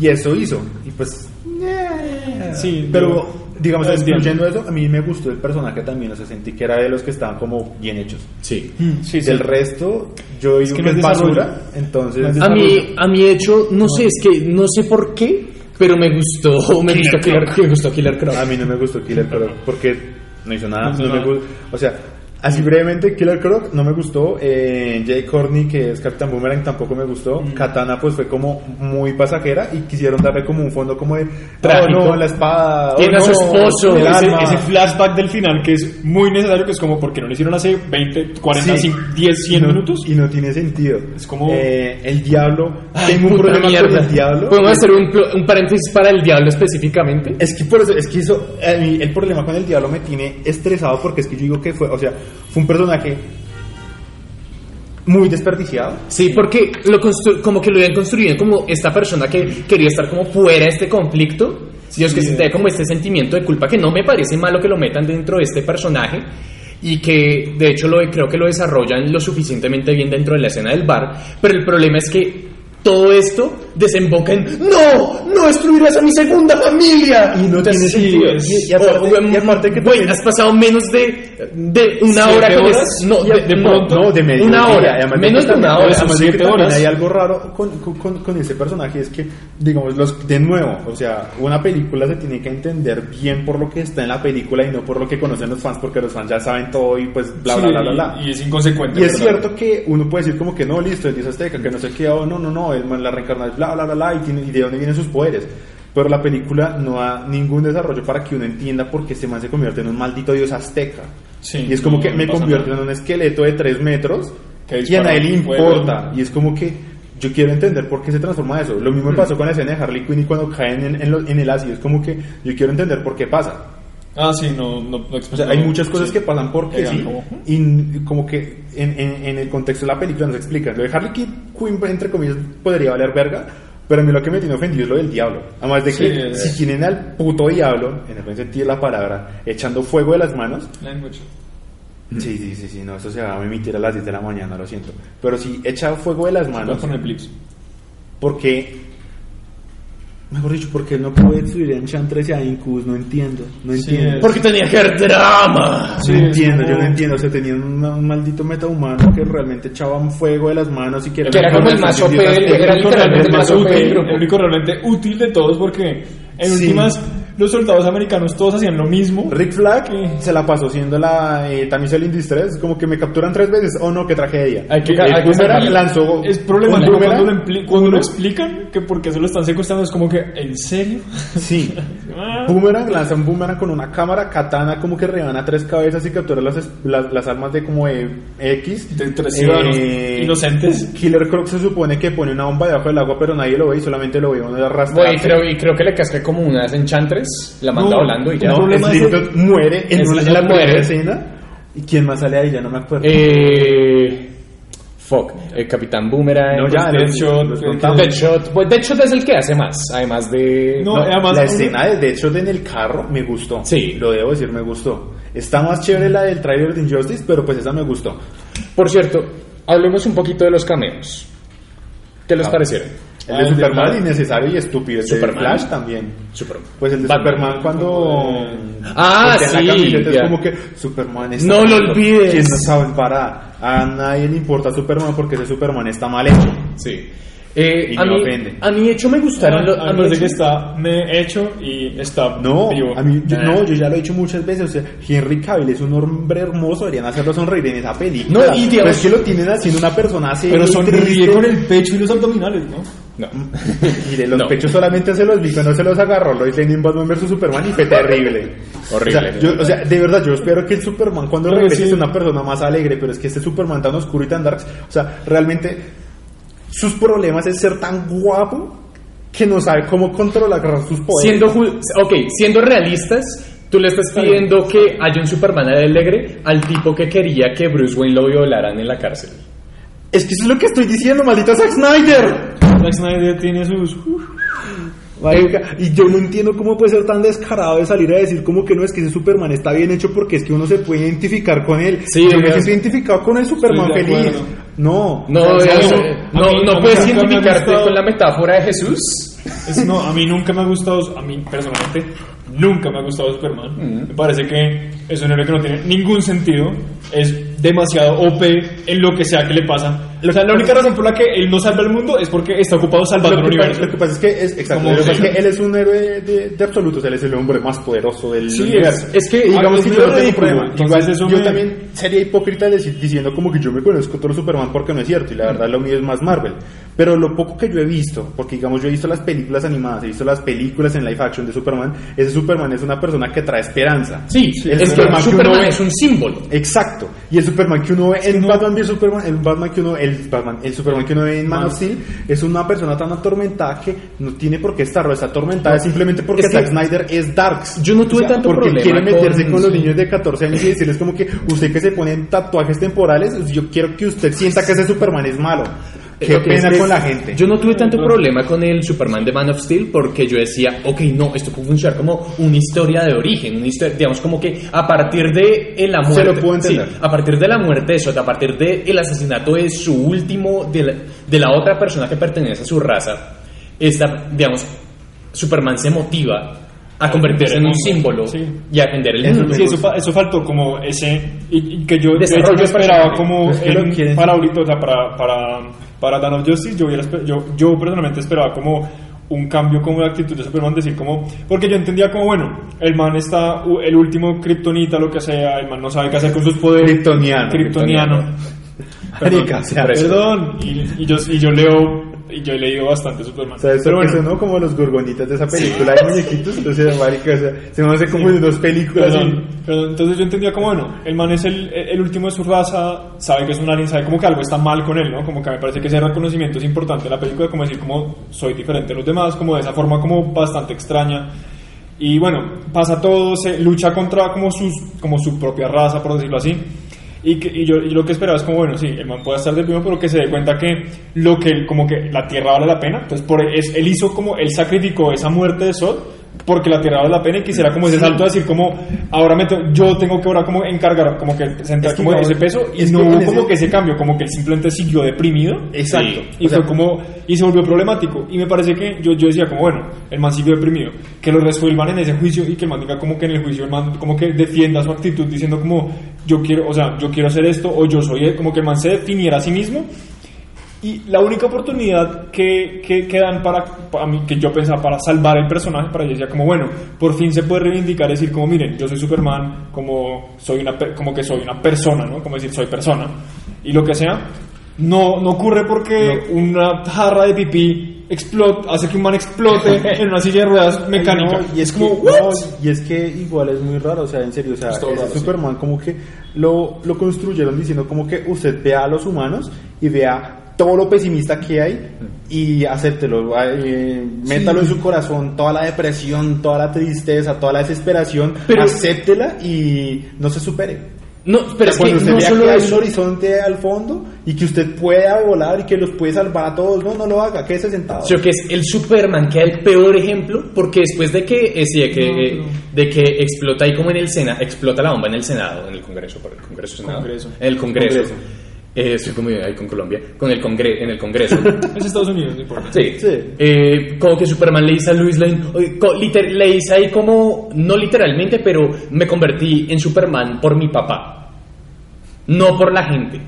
Y eso hizo. Y pues. eh,
Sí,
pero
yo-
digamos, excluyendo eso, a mí me gustó el personaje también. O sea, sentí que era de los que estaban como bien hechos.
Sí.
Sí, sí.
Del resto, yo digo
que no es
es basura. Entonces,
No es
A mí, a mí de hecho, no sé, es que no sé por qué, pero me gustó, me gustó Killer, me gustó Killer Croc.
A mí no me gustó Killer Croc porque no hizo nada.
No hizo
no me
nada.
o sea, así brevemente, Killer Croc no me gustó. Eh, Jay Courtney, que es Capitán Boomerang, tampoco me gustó.
Mm.
Katana, pues fue como muy pasajera y quisieron darle como un fondo como de. Oh, no, la espada. oh,
Tiene a su esposo.
ese, ese flashback del final que es muy necesario, que es como porque no lo hicieron hace 20, 40,
Sí.
10, 100
Y no-
minutos.
Y no tiene sentido.
Es como-
Eh, el diablo.
Ay,
tengo un problema
mierda.
con el diablo.
¿Podemos hacer un, un paréntesis para el diablo específicamente?
Es que por eso, es que eso, el problema con el diablo me tiene estresado porque es que yo digo que fue, o sea, fue un personaje muy desperdiciado.
Sí, porque lo como que lo habían construido como esta persona que quería estar como fuera de este conflicto. Dios, que
Sí.
sentía como este sentimiento de culpa que no me parece malo que lo metan dentro de este personaje y que de hecho lo, creo que lo desarrollan lo suficientemente bien dentro de la escena del bar, pero el problema es que todo esto desemboca en ¡No! ¡No destruirás a mi segunda familia!
Y no tiene sentido. Y- aparte- y aparte que
güey, has pasado menos de, de una
¿Siete
hora con
horas?
no, de,
de
no,
pronto-
No, de medio
una hora,
además
menos
que
de una hora.
además de que
siete horas.
Hay algo raro con, con, con- ese personaje, es que, digamos, los, de nuevo, o sea, una película se tiene que entender bien por lo que está en la película y no por lo que conocen los fans, porque los fans ya saben todo y pues bla, bla, bla, bla, bla.
Y, es inconsecuente.
Y es cierto que uno puede decir como que no, listo, el dios azteca, que no sé qué, oh, no, no, no, es la reencarnación, bla, bla, bla, bla, y, tiene- y de dónde vienen sus poderes. Pero la película no da ningún desarrollo para que uno entienda por qué este man se convierte en un maldito dios azteca.
Sí,
y es como
no,
que
no
me
pasa
convierto
nada.
en un esqueleto de 3 metros y a nadie le importa. Y es como que yo quiero entender por qué se transforma eso. Lo
Mm.
mismo me pasó con la escena de Harley Quinn y cuando caen en, en lo- en el ácido. Es como que yo quiero entender por qué pasa.
Ah, sí, no, no, no
O sea, hay muchas cosas que pasan porque sí, y como que en, en- en el contexto de la película nos explican. Lo de Harley Quinn, entre comillas, podría valer verga, pero a mí lo que me tiene ofendido es lo del diablo. Además de que
Sí,
si tienen al puto diablo, en el buen sentido de la palabra, echando fuego de las manos,
Language.
sí, sí, sí, sí, no, eso se va a emitir a las 10 de la mañana, lo siento. Pero si echa fuego de las manos,
con Netflix.
porque... Mejor dicho, porque no puede destruir a Enchantress y a Incubus, no entiendo, no
Sí,
entiendo.
es-
Porque tenía que haber drama.
Sí,
no entiendo,
como-
yo no entiendo. O sea, tenían un, un maldito metahumano que realmente echaba un fuego de las manos y que
Que era como el más OP, era literalmente el más OP del
útil,
grupo.
el único realmente útil de todos porque en
Sí.
últimas los soldados americanos todos hacían lo mismo.
Rick Flag
Sí.
se la pasó siendo la eh, in Distress, como que me capturan tres veces. Oh no, qué tragedia.
Hay que-
El
hay que
lanzó.
Es
un
problemático
boomerang,
cuando, lo, cuando explican que porque se lo están secuestrando es como que, ¿en serio?
Sí.
Ah.
Boomerang lanza un boomerang con una cámara, katana como que rebana tres cabezas y captura las, las, las armas de como de X.
De tres ciudadanos
Eh,
inocentes.
Killer Croc se supone que pone una bomba debajo del agua, pero nadie lo ve y solamente lo ve uno de arrastrar.
Güey, creo, y creo que le casqué como unas enchantres, la manda volando y ya.
No, Slipknot muere en,
Es-
una, en
es
la
muere.
escena. ¿Y quién más sale ahí? Ya no me acuerdo.
Eh, fuck, el Capitán Boomerang.
no, ya,
Deadshot.
Deadshot, pues Deadshot es el que hace más, además de...
No,
No,
además,
la escena de Deadshot en el carro me gustó.
Sí.
Lo debo decir, me gustó. Está más chévere la del trailer de Injustice, pero pues esa me gustó.
Por cierto, hablemos un poquito de los cameos. ¿Qué les
Ah.
parecieron?
El
Ah,
de
el de
Superman,
Flash.
innecesario y estúpido. El
Superman.
de Flash también.
Superman.
Pues el de
Batman.
Superman cuando...
Ah,
la
sí,
camiseta,
ya.
Es como que Superman está
No lo olvides.
¿Quién no sabe para? A nadie le importa Superman porque ese Superman está mal hecho.
Sí. Eh,
Y
a,
me
mí,
ofende.
a mí, de hecho, me gustaron los...
a mí
de
parece que
hecho-
está me hecho y está
No,
vivo.
a mí, yo, no, yo ya lo he dicho muchas veces. O sea, Henry Cavill es un hombre hermoso, deberían hacerlo sonreír en esa película.
No, y digamos-
Pero es que lo tienen haciendo una persona así.
Pero sonríe con el pecho y los abdominales, ¿no?
No.
Mire, los
No.
pechos solamente se los vi cuando se los agarró Lois Lane en Batman vs Superman y fue terrible.
Horrible.
O sea, yo- o sea, de verdad, yo espero que el Superman cuando regrese
sí.
sea una persona más alegre, pero es que este Superman tan oscuro y tan dark, o sea, realmente sus problemas es ser tan guapo que no sabe cómo controlar sus poderes.
Siendo, ok, siendo realistas, Tú le estás pidiendo que haya un Superman alegre al tipo que quería que Bruce Wayne lo violaran en la cárcel.
Es que eso es lo que estoy diciendo, maldito Zack Snyder.
Zack Snyder tiene sus...
Marica, y yo no entiendo cómo puede ser tan descarado de salir a decir como que no es que ese Superman está bien hecho porque es que uno se puede identificar con él.
Sí,
yo me siento identificado con el Superman feliz. No,
No,
O sea,
eso-
no-
mí-
puedes identificarte
gustado-
con la metáfora de Jesús.
Es- no, a mí nunca me ha gustado, a mí personalmente, nunca me ha gustado Superman. Me parece que es un héroe que no tiene ningún sentido, es demasiado OP en lo que sea que le pasa. O sea, la única razón por la que él no salva el mundo es porque está ocupado salvando el universo.
lo que pasa es que es, exacto, lo que pasa
sí.
es que él es un héroe de, de absolutos, él es el hombre más poderoso del
Sí,
universo.
es- es que-
digamos que
es
yo no tengo problema.
entonces
Igual
eso
yo
me-
también sería hipócrita deci- diciendo como que yo me conozco todo Superman porque no es cierto y la verdad lo mío es más Marvel. Pero lo poco que yo he visto, porque digamos yo he visto las películas animadas, he visto las películas en live action de Superman, ese Superman es una persona que trae esperanza.
Sí,
El
es
Superman que
Superman es un símbolo.
Exacto. Y el Superman que uno ve en Batman v Superman, el Batman que uno el Batman, el Superman que uno ve en Man of Steel es una persona tan atormentada que no tiene por qué estarlo, está atormentada simplemente porque
Es que-
Zack Snyder es darks.
Yo no tuve tanto
porque
problema
quiere meterse
con-
con, los niños de 14 años y decirles como que usted que se ponen tatuajes temporales, yo quiero que usted sienta que ese Superman es malo. Qué pena con la gente.
Yo no tuve tanto problema con el Superman de Man of Steel porque yo decía, ok, no, esto puede funcionar como una historia de origen, una historia, digamos como que a partir de la
Se
muerte,
lo puedo entender.
sí, a partir de la muerte de Zod, a partir de el asesinato de su último, de la, de la otra persona que pertenece a su raza, esta, digamos, Superman se motiva a convertirse en un símbolo
sí.
y a defender el
Eso
mundo.
Sí, eso, eso faltó como ese y, y que yo de hecho, yo esperaba como
Es que
en- para ahorita, o sea, para para para Dawn of Justice yo hubiera yo yo personalmente esperaba como un cambio como de actitud de Superman decir como porque yo entendía como bueno el man está el último kriptonita lo que sea el man no sabe qué hacer con sus poderes.
Kryptoniano.
Kryptoniano.
Marica, o sea,
perdón. Y, y yo y yo leo y yo he leído bastante Superman
¿Sabes
pero bueno
sonó como los gorgonitas de esa película de muñequitos? Entonces, marica, o sea, se me hace como de dos películas.
Perdón, perdón, entonces yo entendía como, bueno, el man es el, el último de su raza, sabe que es un alien, sabe como que algo está mal con él, ¿no? Como que me parece que ese reconocimiento es importante en la película, como decir, como soy diferente a los demás, como de esa forma como bastante extraña. Y bueno, pasa todo, se lucha contra como, sus, como su propia raza, por decirlo así. Y, que, y, yo, lo que esperaba es como, bueno, sí, el man puede estar mismo, pero que se dé cuenta que lo que, como que la tierra vale la pena. Entonces, por, es, él hizo como, él sacrificó esa muerte de Sol porque la tierra vale la pena y quisiera como ese salto a decir como, ahora me yo tengo que ahora como encargar, como que sentar
Es que
como ese peso y
es
no hubo como que ese cambio, como que él simplemente siguió deprimido.
Exacto.
Y
sea,
fue como, y se volvió problemático. Y me parece que yo, yo decía como, bueno, el man siguió deprimido. Que lo resuelvan en ese juicio y que el man diga como que en el juicio el man como que defienda su actitud diciendo como, yo quiero, o sea, yo quiero hacer esto o yo soy, como que el man se definiera a sí mismo. Y la única oportunidad que, que, que dan para, para mí, que yo pensaba para salvar el personaje, para decía como, bueno, por fin se puede reivindicar, decir como, miren, yo soy Superman, como, soy una, como que soy una persona, ¿no? Como decir, soy persona. Y lo que sea, no, no ocurre porque una jarra de pipí explota, hace que un man explote en una silla de ruedas mecánica.
No, y es
como,
que, no, y es que igual es muy raro, o sea, en serio, o sea,
Es raro, sí.
Superman como que lo, lo construyeron diciendo como que usted vea a los humanos y vea todo lo pesimista que hay y acéptelo, eh, métalo en su corazón, toda la depresión, toda la tristeza, toda la desesperación,
Pero-
acéptela y no se supere.
No, pero
O sea,
es que
cuando usted
no
vea
solo
que hay un horizonte al fondo y que usted pueda volar y que los puede salvar a todos, no, no lo haga, quédese sentado.
Creo que es el Superman que es el peor ejemplo porque después de que eh, sí, de que, eh, de que explota ahí como en el Senado, explota la bomba en el Senado, en el Congreso, por el Congreso, Senado,
Congreso.
en el Congreso.
Congreso.
Eh, estoy como ahí con Colombia, con el congre en el Congreso.
Es Estados Unidos, no importa.
Sí.
Sí.
Eh, como que Superman le dice a Luis Lane, liter- le dice ahí como, no literalmente, pero me convertí en Superman por mi papá, no por la gente.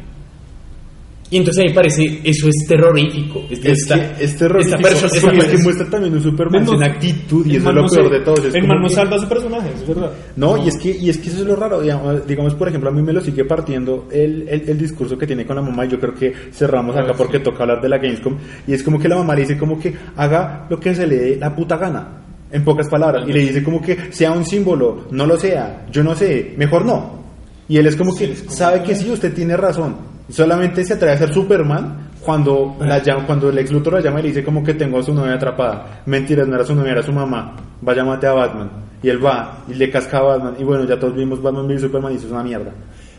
Y entonces a mí me parece, eso es terrorífico. Es,
Es,
esta-
que es terrorífico.
esta persona-
Sí,
esta
es que
persona-
muestra también un Superman
No,
sin
no,
actitud y eso es lo peor
se-
de todo. Es
El man no salva a su personaje, es verdad.
No, y es que y es que eso es lo raro. Digamos, digamos, por ejemplo, a mí me lo sigue partiendo el, el, el discurso que tiene con la mamá. Y yo creo que cerramos acá porque toca hablar de la Gamescom. Y es como que la mamá le dice como que haga lo que se le dé la puta gana. En pocas palabras. Y le dice como que sea un símbolo, no lo sea, yo no sé, mejor no. Y él es como que sabe que sí, usted tiene razón. Solamente se atreve a ser Superman cuando, la llama, cuando el ex Luthor la llama y le dice como que tengo a su novia atrapada. Mentiras, no era su novia, era su mamá. Vaya mate a Batman. Y él va y le casca a Batman. Y bueno, ya todos vimos Batman v Superman y eso es una mierda.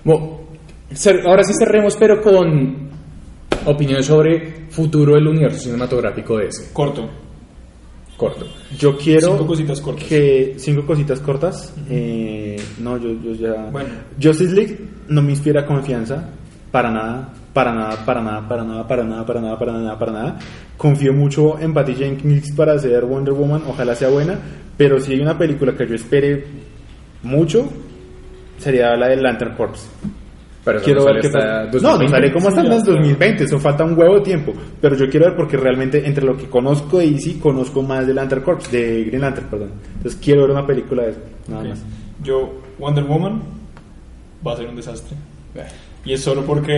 Bueno, ahora sí cerremos, pero con opiniones sobre futuro del universo cinematográfico de ese.
Corto.
Corto.
Yo quiero
Cinco cositas cortas.
que cinco cositas cortas. Eh, no, yo, yo ya.
Bueno.
Justice League no me inspira confianza para nada, para nada, para nada, para nada, para nada, para nada, para nada, para nada. Confío mucho en Patty Jenkins para hacer Wonder Woman, ojalá sea buena, pero si hay una película que yo espere mucho sería la de Lantern Corps.
Pero eso
Quiero
no
ver
sale
qué
hasta
pasa. No, no
2020.
sale como hasta
Sí, está.
2020, eso falta un huevo de tiempo. Pero yo quiero ver porque realmente entre lo que conozco de DC, conozco más de Lantern Corps, de Green Lantern, perdón. Entonces quiero ver una película de eso, nada
Ok.
más.
Yo, Wonder Woman va a ser un desastre. Y es solo porque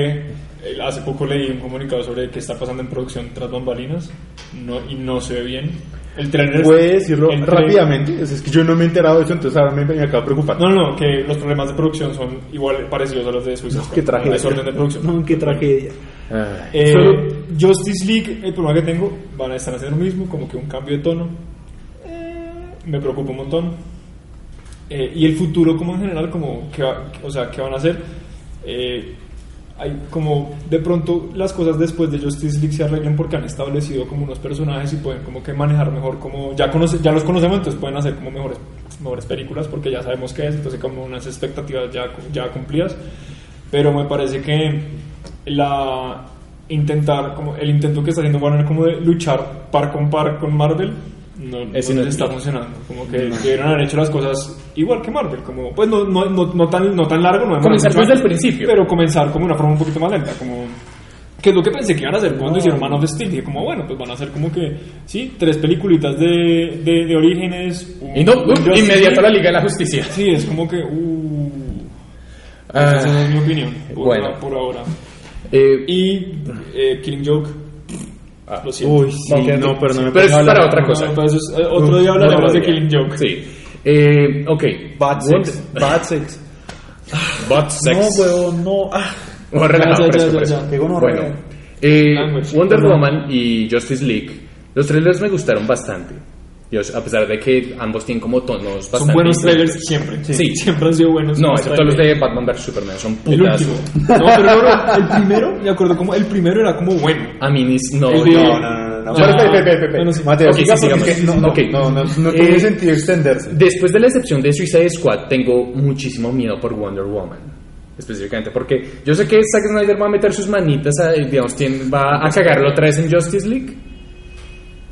eh, hace poco leí un comunicado sobre qué está pasando en producción tras bambalinas no, y no se ve bien. El trailer
¿Puede decirlo
el
rápidamente? Es que yo no me he enterado de eso, entonces ahora me, me acabo preocupando.
No, no, que los problemas de producción son igual parecidos a los de Suicide Squad.
qué tragedia.
Desorden de producción.
No, qué tragedia.
Eh,
Solo-
Justice League, el problema que tengo, van a estar haciendo lo mismo, como que un cambio de tono. Eh, me preocupa un montón. Eh, y el futuro, como en general, como que, o sea, ¿qué van a hacer? Eh, hay como de pronto las cosas después de Justice League se arreglan porque han establecido como unos personajes y pueden como que manejar mejor como ya conoce, ya los conocemos entonces pueden hacer como mejores mejores películas porque ya sabemos qué es entonces como unas expectativas ya ya cumplidas. Pero me parece que la intentar como el intento que está haciendo Warner como de luchar par con par con Marvel no, no
no
les
es
está funcionando como que debieron haber hecho las cosas igual que Marvel como pues no, no, no, no tan no tan largo no
Comenzar
mucho
desde el principio.
pero comenzar como una forma un poquito más lenta como que es lo que pensé que iban a hacer cuando hicieron Man of Steel dije como bueno pues van a hacer como que sí tres peliculitas de, de, de orígenes un-
Y no, uh, inmediato a la. Liga de la Justicia.
sí es como que uh,
Ah,
esa es mi opinión por,
bueno.
por ahora
eh,
y eh, Killing Joke lo siento
Uy, sí, no, pero no me
pero eso es para otra cosa.
pero eso es- eh, otro día hablaremos de. Killing Joke
Sí. Eh, ok.
Bad
Wonder-
Sex. Bad Sex.
Bad Sex.
No, huevón, no. Ah,
relajado,
Ya, ya,
fresco,
ya,
fresco.
ya.
Qué gonorrea.
Bueno, eh,
Language.
Wonder. Woman y Justice League, los trailers me gustaron bastante. A pesar de que ambos tienen como tonos bastante
son buenos trailers siempre
Sí.
siempre han sido buenos
No, excepto los de Batman vs Superman, son
el
putas.
último no pero no, no, el primero me acuerdo como el primero era como bueno
A mí ni- no,
El de-
No, no, no, no. Pero,
sí.
Mateo,
sí,
porque no, no, no, no, no
Eh,
tiene sentido extenderse.
Después de la excepción de Suicide Squad, tengo muchísimo miedo por Wonder Woman. Específicamente porque yo sé que Zack Snyder va a meter sus manitas, a, digamos, tiene- va a cagarlo otra vez en Justice League.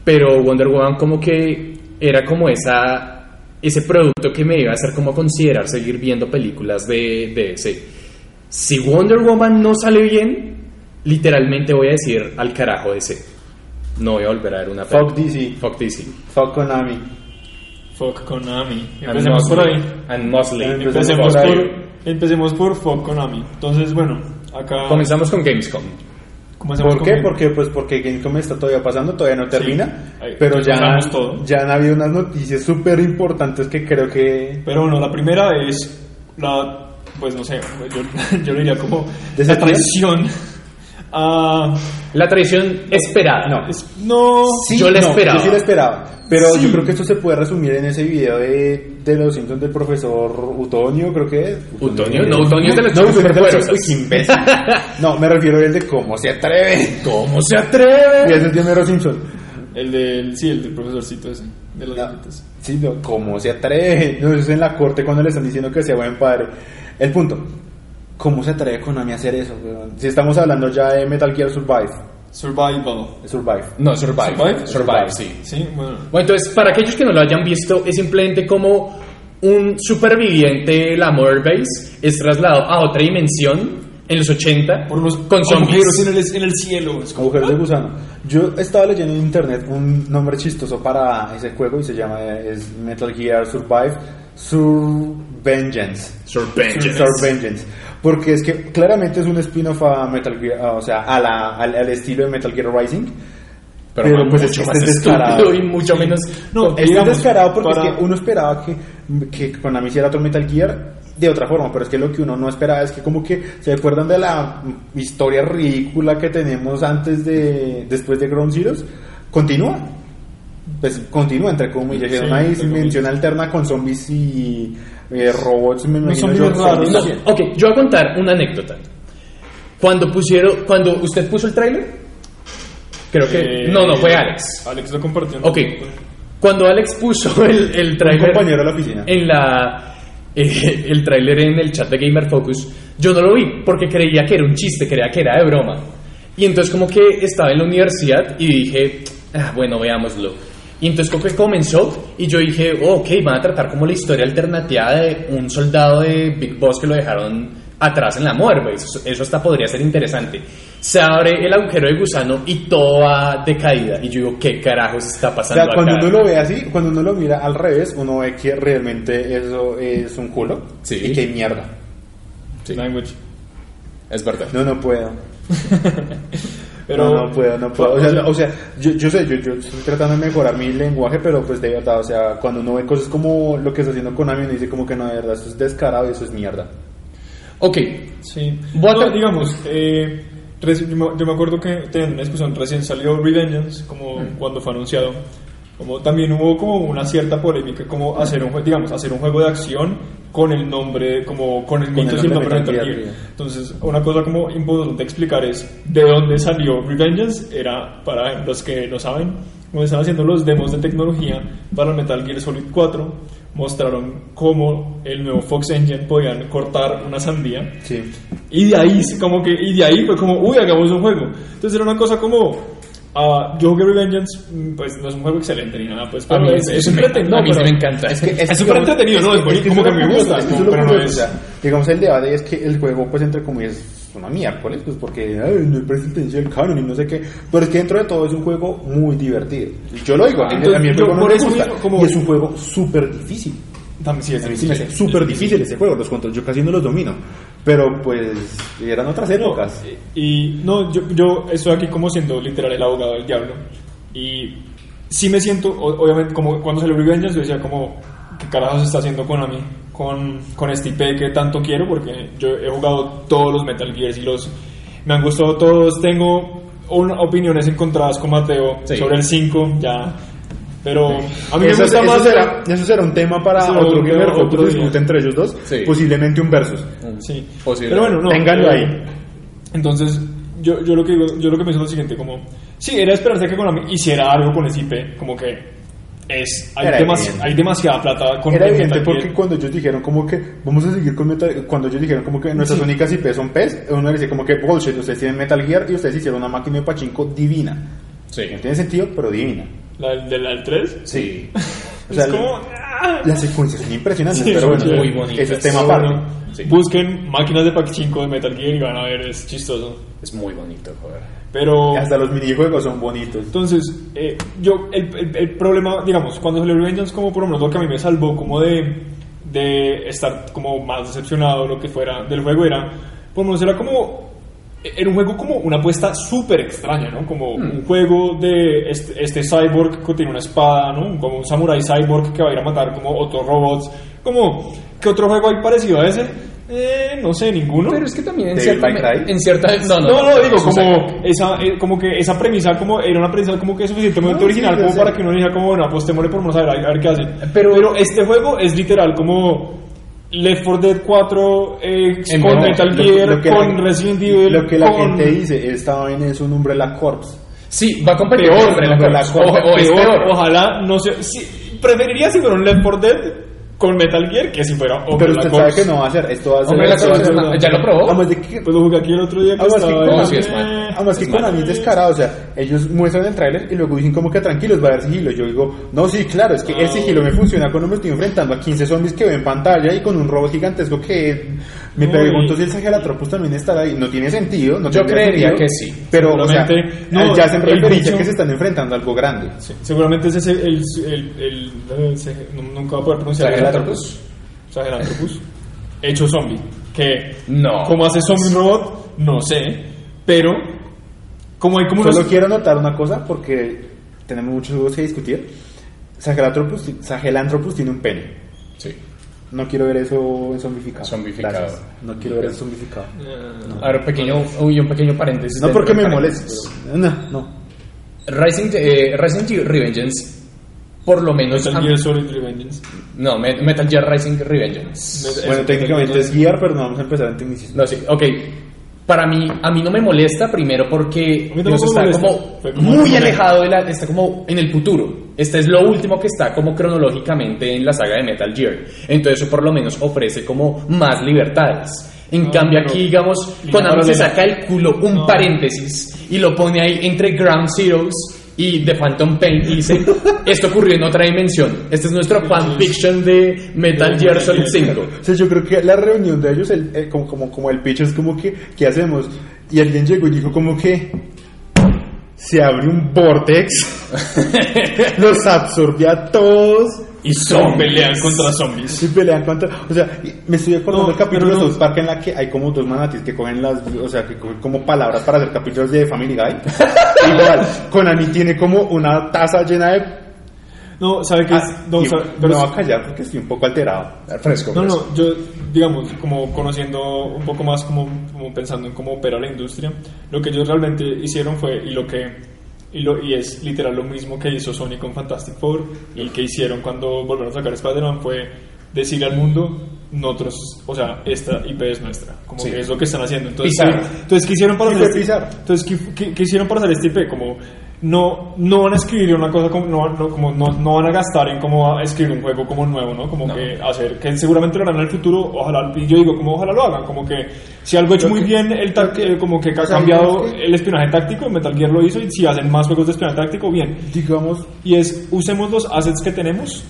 Pero Wonder Woman como que era como esa ese producto que me iba a hacer como considerar seguir viendo películas de, de ese. Si Wonder Woman no sale bien, literalmente voy a decir al carajo ese. No voy a volver a ver una
Fuck
peli-
DC.
Fuck DC.
Fuck Konami.
fuck Konami
And
empecemos por ahí
And Mosley.
Empecemos
empecemos
por
empecemos por fuck Konami entonces bueno acá
Comenzamos con Gamescom.
¿Por qué? Porque pues porque Gamescom está todavía pasando, todavía no termina,
ahí
pero ya
pasamos todo.
ya han habido unas noticias súper importantes que creo que
Pero bueno, la primera es la, pues no sé, yo, yo diría como
¿De
la
ese
traición a...
La traición esperada.
No.
es- no,
Yo la
no,
esperaba.
Yo sí la esperaba. Pero
Sí.
yo creo que esto se puede resumir en ese video de, de los Simpsons del profesor Utonio, creo que es.
¿Utonio? No, Utonio es de los
No, Utonio es de los-. Uy. No, me refiero al de cómo se atreve.
¿Cómo se
Y
atreve?
ese es de Homero Simpson.
el del, sí, el del profesorcito ese, de los
No. Sí, no, ¿cómo se atreve? No, eso es en la corte cuando le están diciendo que sea buen padre. El punto, ¿cómo se atreve Konami a hacer eso? Si estamos hablando ya de Metal Gear Survive.
Survival.
Survive.
No, Survive.
Survive?
Survive, sí.
Sí, bueno.
Bueno, entonces, para aquellos que no lo hayan visto, es simplemente como un superviviente de la Mother Base es trasladado a otra dimensión en los 80
Por unos
con zombies.
en el, en el cielo. Es como,
Agujeros de gusano. Yo estaba leyendo en internet un nombre chistoso para ese juego y se llama es Metal Gear Survive Survengeance.
Survengeance.
Survengeance. Porque es que claramente es un spin-off a Metal Gear, o sea, a la- al, al estilo de Metal Gear Rising.
Pero,
Pero, pues,
mucho
es que este es descarado.
estúpido y mucho menos...
No,
es
digamos,
descarado porque
para-
es que uno esperaba que, que Konami hiciera otro Metal Gear de otra forma, pero es que lo que uno no esperaba es que como que se acuerdan de la historia ridícula que tenemos antes de después de Ground Zeroes, continúa. Pues continúa entre comillas,
Sí,
una dimensión alterna con zombies y eh, robots, me imagino
zombies
yo,
raros.
zombies.
No, ok, yo voy a contar una anécdota. Cuando pusieron, cuando usted puso el tráiler, creo que,
Eh,
no, no, fue Alex.
Alex lo compartió.
Ok, cuando Alex puso el, el
Un
tráiler
compañero de la oficina.
en la, eh, el tráiler en el chat de Gamer Focus, yo no lo vi porque creía que era un chiste, creía que era de broma. Y entonces como que estaba en la universidad y dije, ah, bueno, veámoslo. Y entonces como que comenzó y yo dije, oh, ok, van a tratar como la historia alternativa de un soldado de Big Boss que lo dejaron atrás en la muerte. Eso, eso hasta podría ser interesante. Se abre el agujero de gusano y todo va de caída. Y yo digo, ¿qué carajos está
O
pasando
sea, cuando
acá?
uno lo ve así, cuando uno lo mira al revés, uno ve que realmente eso es un culo
Sí.
y que mierda.
Sí,
Language.
es verdad.
No, no puedo.
Pero,
no, no puedo, no puedo. O sea, o sea, yo, yo sé, yo, yo estoy tratando de mejorar mi lenguaje, pero pues de verdad, o sea, cuando uno ve cosas como lo que está haciendo Konami, uno dice como que no, de verdad, eso es descarado y eso es mierda.
Ok,
Sí. No, digamos, eh, reci- yo, me, yo me acuerdo que teniendo una discusión recién salió Revengeance, como
Mm.
cuando fue anunciado. Como también hubo como una cierta polémica como hacer un digamos hacer un juego de acción con el nombre como con el
Con
mito
el
y el
nombre
nombre de
Metal Gear.
Entonces, una cosa como importante explicar es de dónde salió Revengeance era para los que no saben, cuando estaban haciendo los demos de tecnología para Metal Gear Solid 4 mostraron cómo el nuevo Fox Engine podían cortar una sandía
Sí.
y de ahí, como que, y de ahí fue como, uy, hagamos un juego. Entonces era una cosa como, ah, yo jugué Revengeance, mm, pues no es un juego excelente ni nada, pues, pero
mí,
es, es entretenido.
a mí me encanta.
Es que
Es súper entretenido, ¿no? Es bonito, como que me gusta, como- pero no es-
o sea, digamos, el debate es que el juego, pues, entre comillas, es una miércoles, pues, porque ay, no hay presencia del canon y no sé qué, pero es que dentro de todo es un juego muy divertido. Yo lo digo, a mí,
Entonces,
a mí el juego no me gusta,
mismo, como-
y es un juego súper difícil.
También sí, es
A mí sí me hace súper difícil ese juego, los controles yo casi no los domino, pero pues eran otras épocas.
Y no, yo, yo estoy aquí como siendo literal el abogado del diablo. Y sí me siento, obviamente, como cuando salió Revengeance, yo decía como, ¿qué carajos está haciendo Konami con, con este IP que tanto quiero? Porque yo he jugado todos los Metal Gears y los... Me han gustado todos, tengo una- opiniones encontradas con Mateo
Sí.
sobre el 5, ya... Pero a mí me
eso,
gusta
eso
más...
será, eso será un tema para
Eso
otro
lo-
Gamer
otro día.
discute entre ellos dos,
Sí.
posiblemente un versus.
Sí.
Posible.
Pero bueno, no.
Ténganlo
eh,
ahí.
Entonces, yo, yo lo que digo, yo lo que pienso es lo siguiente, como, sí, era esperarse que Konami hiciera algo con ese IP, como que es, hay, demasi-
evidente.
hay demasiada plata con
Era evidente
Metal
porque
Gear.
cuando ellos dijeron como que vamos a seguir con Metal cuando ellos dijeron como que nuestras
Sí.
únicas IP son PES, uno dice como que bullshit, ustedes tienen Metal Gear y ustedes hicieron una máquina de pachinko divina.
Sí.
No tiene sentido, pero divina.
La del del 3.
Sí. O
Es
sea,
como... ah.
las secuencias son impresionantes,
Sí,
pero bueno,
muy bonitas.
ese es tema aparte.
Sí.
Busquen máquinas de pachinko de Metal Gear y van a ver, es chistoso.
Es muy bonito, joder.
Pero...
Hasta los minijuegos son bonitos.
Entonces, eh, yo, el, el- el problema, digamos, cuando salió Revengeance, como por lo menos lo que a mí me salvó, como de, de estar como más decepcionado, lo que fuera del juego, era, por lo menos era como, era un juego como una apuesta súper extraña, ¿no? Como un juego de este, este cyborg que tiene una espada, ¿no? Como un samurai cyborg que va a ir a matar como otros robots. Como, ¿qué otro juego hay parecido a ese? Eh, no sé, ninguno.
Pero es que también en cierta, en cierta no no,
No, no, digo, como esa, eh, como que esa premisa como era una premisa como que suficientemente
No,
original
sí,
como
sé.
para que uno dijera como, bueno, apostémosle por vamos a ver, a ver qué hace.
Pero-
Pero, este juego es literal como Left 4 Dead 4 eh, con
modo-
Metal
Lo-
Gear,
lo que la-
con Resident Evil,
Lo que la
con...
gente dice, esta vaina es un Umbrella Corps.
Sí, va a competir
Peor,
con Umbrella Corps.
Corps.
O, o es
peor,
peor.
ojalá, no sé, sí, preferiría si fuera un Left 4 Dead con Metal Gear que si fuera
Pero
Umbrella
usted sabe que no va a hacer, esto va a ser...
¿ya lo probó?
Además de que
Pues lo jugué aquí el otro día que
Además que
estaba...
Konami-
eh,
sí, es mal.
Además que
Es
Konami es descarado, o sea, ellos muestran el tráiler y luego dicen como que tranquilos, va a haber sigilo. Yo digo, no, sí, claro, es que el sigilo me funciona cuando me estoy enfrentando a 15 zombies que veo en pantalla y con un robot gigantesco que me pregunto si el Sahelatropus también estará ahí. No tiene sentido, no
Yo creería
sentido,
que sí.
Pero, o sea.
No,
ya
el
referencia que se están enfrentando a algo grande.
Sí, seguramente ese es el, el, el, el- se- no- nunca voy a poder pronunciar
Sahelanthropus.
Sahelanthropus hecho zombie que
No.
cómo hace zombie un robot no sé pero como hay como
Solo
unos
quiero anotar una cosa porque tenemos muchos juegos que discutir. Sahelanthropus, Sahelanthropus tiene un pene.
Sí.
No quiero ver eso zombificado.
Zombificado.
Gracias. No quiero ver eso zombificado.
Ahora, pequeño, uy, un pequeño paréntesis.
No porque me
paréntesis.
moleste. pero- No, no.
Rising, eh, Evil Revengeance por lo menos...
Metal
a-
Gear Solid Revengeance.
No, Me- Metal Gear Rising Revengeance.
Met-
Bueno, técnicamente
Metal
es Gear, pero no vamos a empezar en tecnicismo.
No, sí, ok. Para mí, a mí no me molesta, primero porque Dios está
molesta.
como,
como
muy alejado de la, está como en el futuro. Este es lo último que está como cronológicamente en la saga de Metal Gear. Entonces eso por lo menos ofrece como más libertades. En
No,
cambio
pero-
aquí, digamos, Konami se saca el culo un
No.
paréntesis y lo pone ahí entre Ground Zeroes y The Phantom Pain y dice, esto ocurrió en otra dimensión. Este es nuestro fanfiction de Metal Gear Solid 5.
O sea, yo creo que la reunión de ellos, el- eh, como, como, como el pitch es como que, ¿qué hacemos? Y alguien llegó y dijo como que se abre un vortex, los absorbe a todos
Y son pelean contra zombies.
y pelean contra... O sea, me estoy acordando
No,
del capítulo
pero
de
no.
South Park en la que hay como dos manatis que cogen las... O sea, que cogen como palabras para hacer capítulos de Family Guy. Igual, Konami tiene como una taza llena de...
No, ¿sabe qué?
Ah,
no, sabe-
me voy a callar porque estoy un poco alterado.
Fresco,
No,
fresco.
no, yo, digamos, como conociendo un poco más, como, como pensando en cómo opera la industria, lo que ellos realmente hicieron fue, y lo que, y, lo, y es literal lo mismo que hizo Sony con Fantastic Four, y que hicieron cuando volvieron a sacar Spider-Man fue decirle al mundo, nosotros, o sea, esta IP es nuestra, como
Sí.
que es lo que están haciendo. Entonces. ¿qué- entonces ¿qué hicieron para hacer este-. Entonces, ¿qué, qué, qué hicieron para hacer este IP? Como, no, no van a escribir una cosa como, no, no, como no, no van a gastar en cómo escribir un juego como nuevo, ¿no? Como que hacer, que seguramente lo harán en el futuro, ojalá, y yo digo, como ojalá lo hagan, como que si algo hecho muy
que-
bien, el tac- eh, como que ha cambiado
que-
el espionaje táctico, Metal Gear lo hizo, y si hacen más juegos de espionaje táctico, bien.
Digamos,
Y es, usemos los assets que tenemos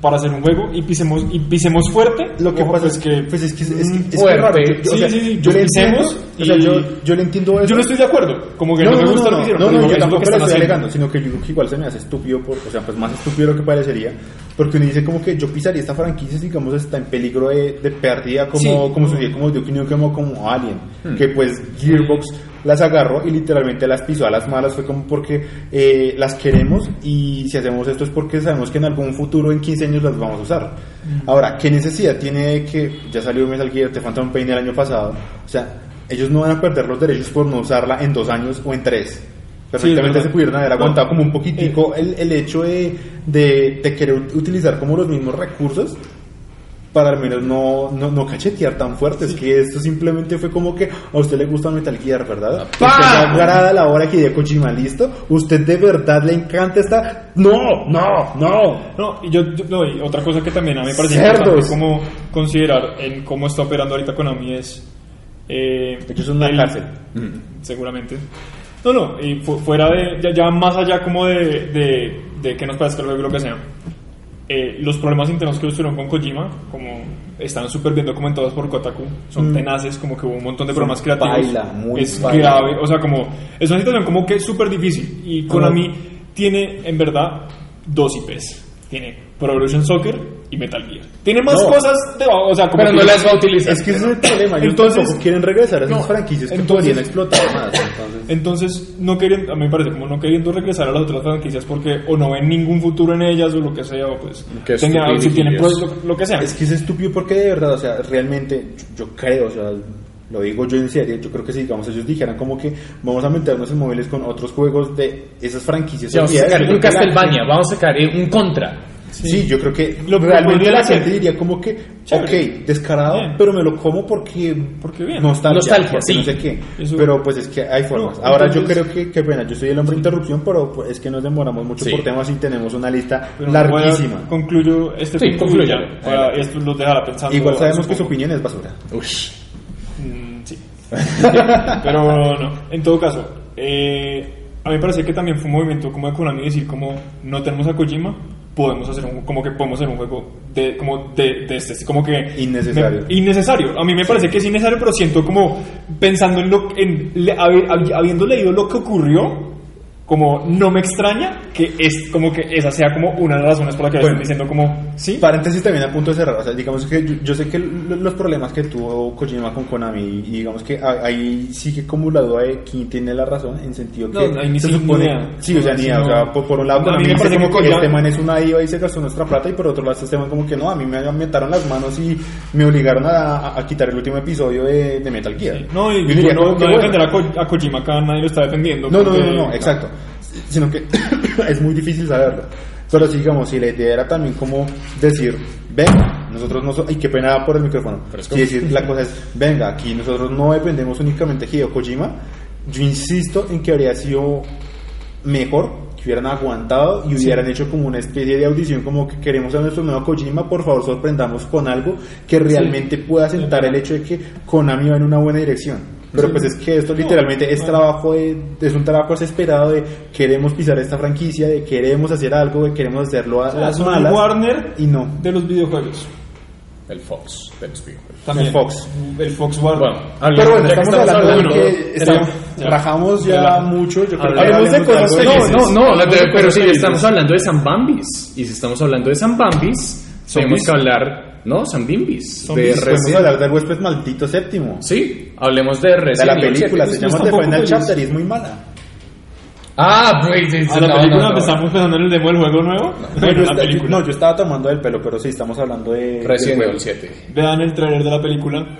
para hacer un juego y pisemos, y pisemos fuerte.
Lo que
Ojo,
pasa
pues
es que, pues es que es, es, es que
fuerte.
raro. Yo, yo- o
Sí,
sea,
sí, sí,
yo le
pisemos
entiendo, o sea,
y-
yo, yo le entiendo eso.
Yo no estoy de acuerdo, como que no,
no,
me
no,
gusta
no,
lo que
no,
hicieron,
no, no, yo tampoco
que
lo
están
estoy
haciendo.
alegando, sino que igual se me hace estúpido, por, o sea, pues más estúpido de lo que parecería, porque uno dice como que yo pisaría esta franquicia, digamos, está en peligro de, de pérdida, como,
Sí.
como sucedió como Duke Nukem o como Alien, que pues Gearbox las agarró y literalmente las pisó a las malas, fue como porque eh, las queremos y si hacemos esto es porque sabemos que en algún futuro, en 15 años, las vamos a usar. Ahora, ¿qué necesidad tiene de que ya salió Metal Gear, The Phantom Pain el año pasado? O sea, ellos no van a perder los derechos por no usarla en dos años o en tres. Perfectamente
verdad.
se pudieron haber aguantado como un poquitico el, el hecho de, de, de querer ut- utilizar como los mismos recursos para al menos no, no, no cachetear tan fuerte. Es que esto simplemente fue como que a usted le gusta Metal Gear, ¿verdad? Usted le agrada la hora que de Kojima, ¿listo? ¿Usted de verdad le encanta esta...? ¡No! ¡No! ¡No!
No, y yo, yo- no, y otra cosa que también a mí me parece
Cerdos.
importante como considerar en cómo está operando ahorita Konami es... Eh,
Ellos son una
el-
cárcel.
Seguramente. No, no, y fu- fuera de... Ya, ya más allá como de, de, de que nos parezca el juego lo que sea. eh, los problemas internos que tuvieron con Kojima, como están súper viendo comentados por Kotaku, son
Mm.
tenaces, como que hubo un montón de
Son
problemas creativos.
baila, muy
es
baila.
grave, o sea, como es una situación como que súper difícil. Y Konami tiene en verdad dos IPs. Tiene Pro Evolution Soccer y Metal Gear. Tiene más
No.
cosas, de, o sea, como
Pero
que-
no las va a utilizar.
Es que ese es el problema. Ellos
Entonces-
quieren regresar a esas
No,
franquicias que
entonces-
podrían explotar más. Entonces,
Entonces, no queriendo, a mí me parece como no queriendo regresar a las otras franquicias porque o no ven ningún futuro en ellas o lo que sea, o pues tengan- si tienen pro- lo, lo que sea.
Es que es estúpido porque de verdad, o sea, realmente yo, yo creo, o sea, lo digo yo en serio, yo creo que si digamos ellos dijeran como que vamos a meternos en móviles con otros juegos de esas franquicias.
Vamos a sacar un
que
Castlevania, vamos a sacar un Contra.
Sí, yo creo que
Lo
realmente la gente diría como que,
Chévere.
ok, descarado,
Bien.
pero me lo como porque,
Porque bien.
nostalgia,
Nostalgia,
porque
sí.
no sé qué.
Eso-
Pero pues es que hay formas.
No,
Ahora yo creo que, que pena, yo soy el hombre de interrupción, pero pues, es que nos demoramos mucho por temas y tenemos una lista
Pero
larguísima.
concluyo este
Sí, conclúyalo.
ya, para esto los dejará pensando.
Igual sabemos que su opinión es basura.
Mm, sí. Pero no, en todo caso, eh, a mí me parece que también fue un movimiento como de Konami decir como no tenemos a Kojima, podemos hacer un, como que podemos hacer un juego de como de, de este como que
Innecesario.
me- innecesario. A mí me parece que es innecesario, pero siento como pensando en lo en le- habi- habi- habiendo leído lo que ocurrió como no me extraña que es como que esa sea como una de las razones por la que
Bueno.
estoy diciendo como sí
Paréntesis también a punto de cerrar. O sea, digamos que yo, yo sé que lo- los problemas que tuvo Kojima con Konami, y digamos que ahí sí que como la duda de quién tiene la razón, en sentido que
No, ahí ni
se
ni
supone. sí, o sea, ni.
No,
O sea,
no.
por, por un lado,
No, a mí me parece
como
que
que este man es una IVA y se gastó nuestra plata, y por otro lado, este man como que no, a mí me metaron las manos y me obligaron a, quitar el último episodio de, de Metal Gear.
no y
Yo diría
no, no
bueno,
defender a, Ko- a Kojima acá nadie lo está defendiendo
no, no, no, no, exacto. Sino que es muy difícil saberlo. Pero sí, digamos, si la idea era también como decir, venga, nosotros no somos, y qué pena por el micrófono, y decir, la cosa es, venga, aquí nosotros no dependemos únicamente de Hideo Kojima, yo insisto en que habría sido mejor que hubieran aguantado y hubieran hecho como una especie de audición como que queremos a nuestro nuevo Kojima, por favor sorprendamos con algo que realmente pueda sentar el hecho de que Konami va en una buena dirección. Pero pues es que esto literalmente es trabajo de, es un trabajo desesperado de queremos pisar esta franquicia, de queremos hacer algo, de queremos hacerlo a las
Son
malas
Warner
y no.
de los videojuegos.
El Fox de los videojuegos.
También.
El Fox.
El Fox Warner.
Bueno,
Pero bueno,
que
estamos hablando de que
¿no?
estamos-
Ya.
rajamos ya
Ya.
mucho, yo creo
Hablemos
de cosas felices.
No, no, no, pero si
felices.
estamos hablando de San Bambis, y si estamos hablando de San Bambis, tenemos que hablar, no, San Bimbis, de
Zombies, podemos hablar del huésped maldito séptimo.
Sí, hablemos de
De
Resident
la
Evil
película,
7.
se llama The Final. Chapter y es muy mala.
Ah, pues,
¿A la
no,
película
no, no.
estamos pensando en el demo del juego nuevo?
No,
Bueno, la película.
no, yo estaba tomando del pelo, pero sí, estamos hablando de...
Resident Evil
juego.
7.
Vean el trailer de la película.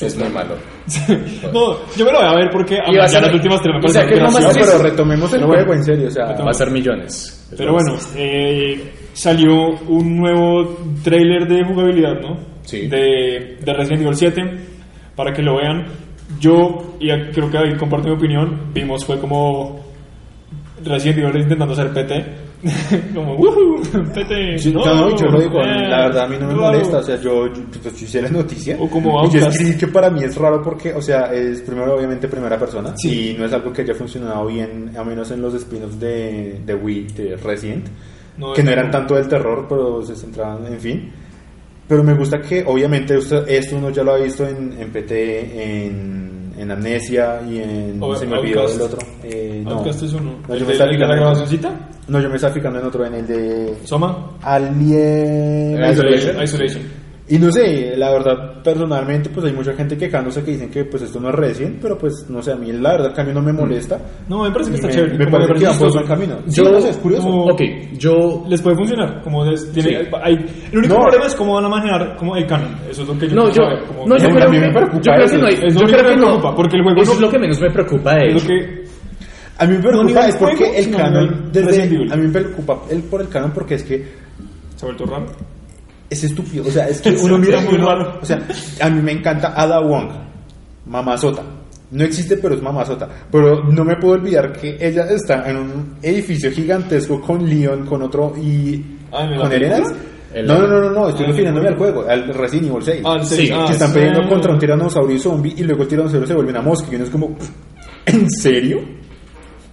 Es muy malo.
no, yo me lo voy a ver porque a
Y
mí
va a
ya
ser-
las últimas tres me
o sea, que es
No, pero retomemos el juego, en serio, o sea...
Va a ser millones.
Pero bueno, eh, salió un nuevo trailer de jugabilidad, ¿no?
Sí.
De, de Resident Evil 7, para que lo vean. Yo, y creo que David comparte mi opinión, vimos fue como Resident Evil intentando hacer PT. como, ¡Woohoo! PT.
Sí, no, no, yo lo digo,
eh,
la verdad a mí no me molesta, o sea, yo, yo, yo, yo hice la noticia
O como
y yo escribí que para mí es raro porque, o sea, es primero obviamente primera persona
Sí.
y no es algo que haya funcionado bien, a menos en los spin-offs de, de Wii, de Resident,
No,
que no eran tanto del terror, pero se centraban, en fin. Pero me gusta que, obviamente, usted- esto uno ya lo ha visto en, en PT, en, en Amnesia y en...
O-
se me olvidó del otro. Eh, no.
Outcast es uno.
No,
¿El
yo me estaba
el la
fijando en-
grabacióncita?
No, yo me estaba fijando en otro, en el de...
Soma.
Alien
Isolation.
Isolation.
Y no sé, la verdad, personalmente, pues hay mucha gente quejándose que dicen que pues esto no es recién, pero pues no sé, a mí la verdad el cambio no me molesta.
No, me parece que está
me,
chévere.
me
como
parece que
chistoso.
buen camino.
Yo-
Sí, no sé, es curioso.
como-
Ok, yo...
les puede funcionar. Como des- tiene-
Sí.
hay, el único
No.
problema es cómo van a manejar como el canon. Eso es lo que yo
No, yo,
saber, como-
no, yo
a
creo,
mí me
que,
preocupa
yo creo
eso.
que no hay,
Es lo
yo creo
que
que no,
preocupa, porque el juego
eso
no-
es lo que menos me preocupa de
es lo
hecho.
que
A mí me preocupa es porque el canon, desde, a mí me preocupa el, por el canon porque es que
se ha vuelto raro.
Es estúpido, o sea, es que uno mira
muy raro.
o sea, a mí me encanta Ada Wong, mamazota. No existe, pero es mamazota. Pero no me puedo olvidar que ella está en un edificio gigantesco con Leon, con otro y
Ah, ¿en la
con
película?
Elenas.
El-
No, no, no, no, no, estoy
Ah,
refiriéndome
¿en
al juego, al Resident Evil 6.
Ah, el
Sí.
Ah,
que están
sí.
peleando contra un tiranosaurio zombie y luego el tiranosaurio se vuelve una mosca y uno es como, ¿en serio?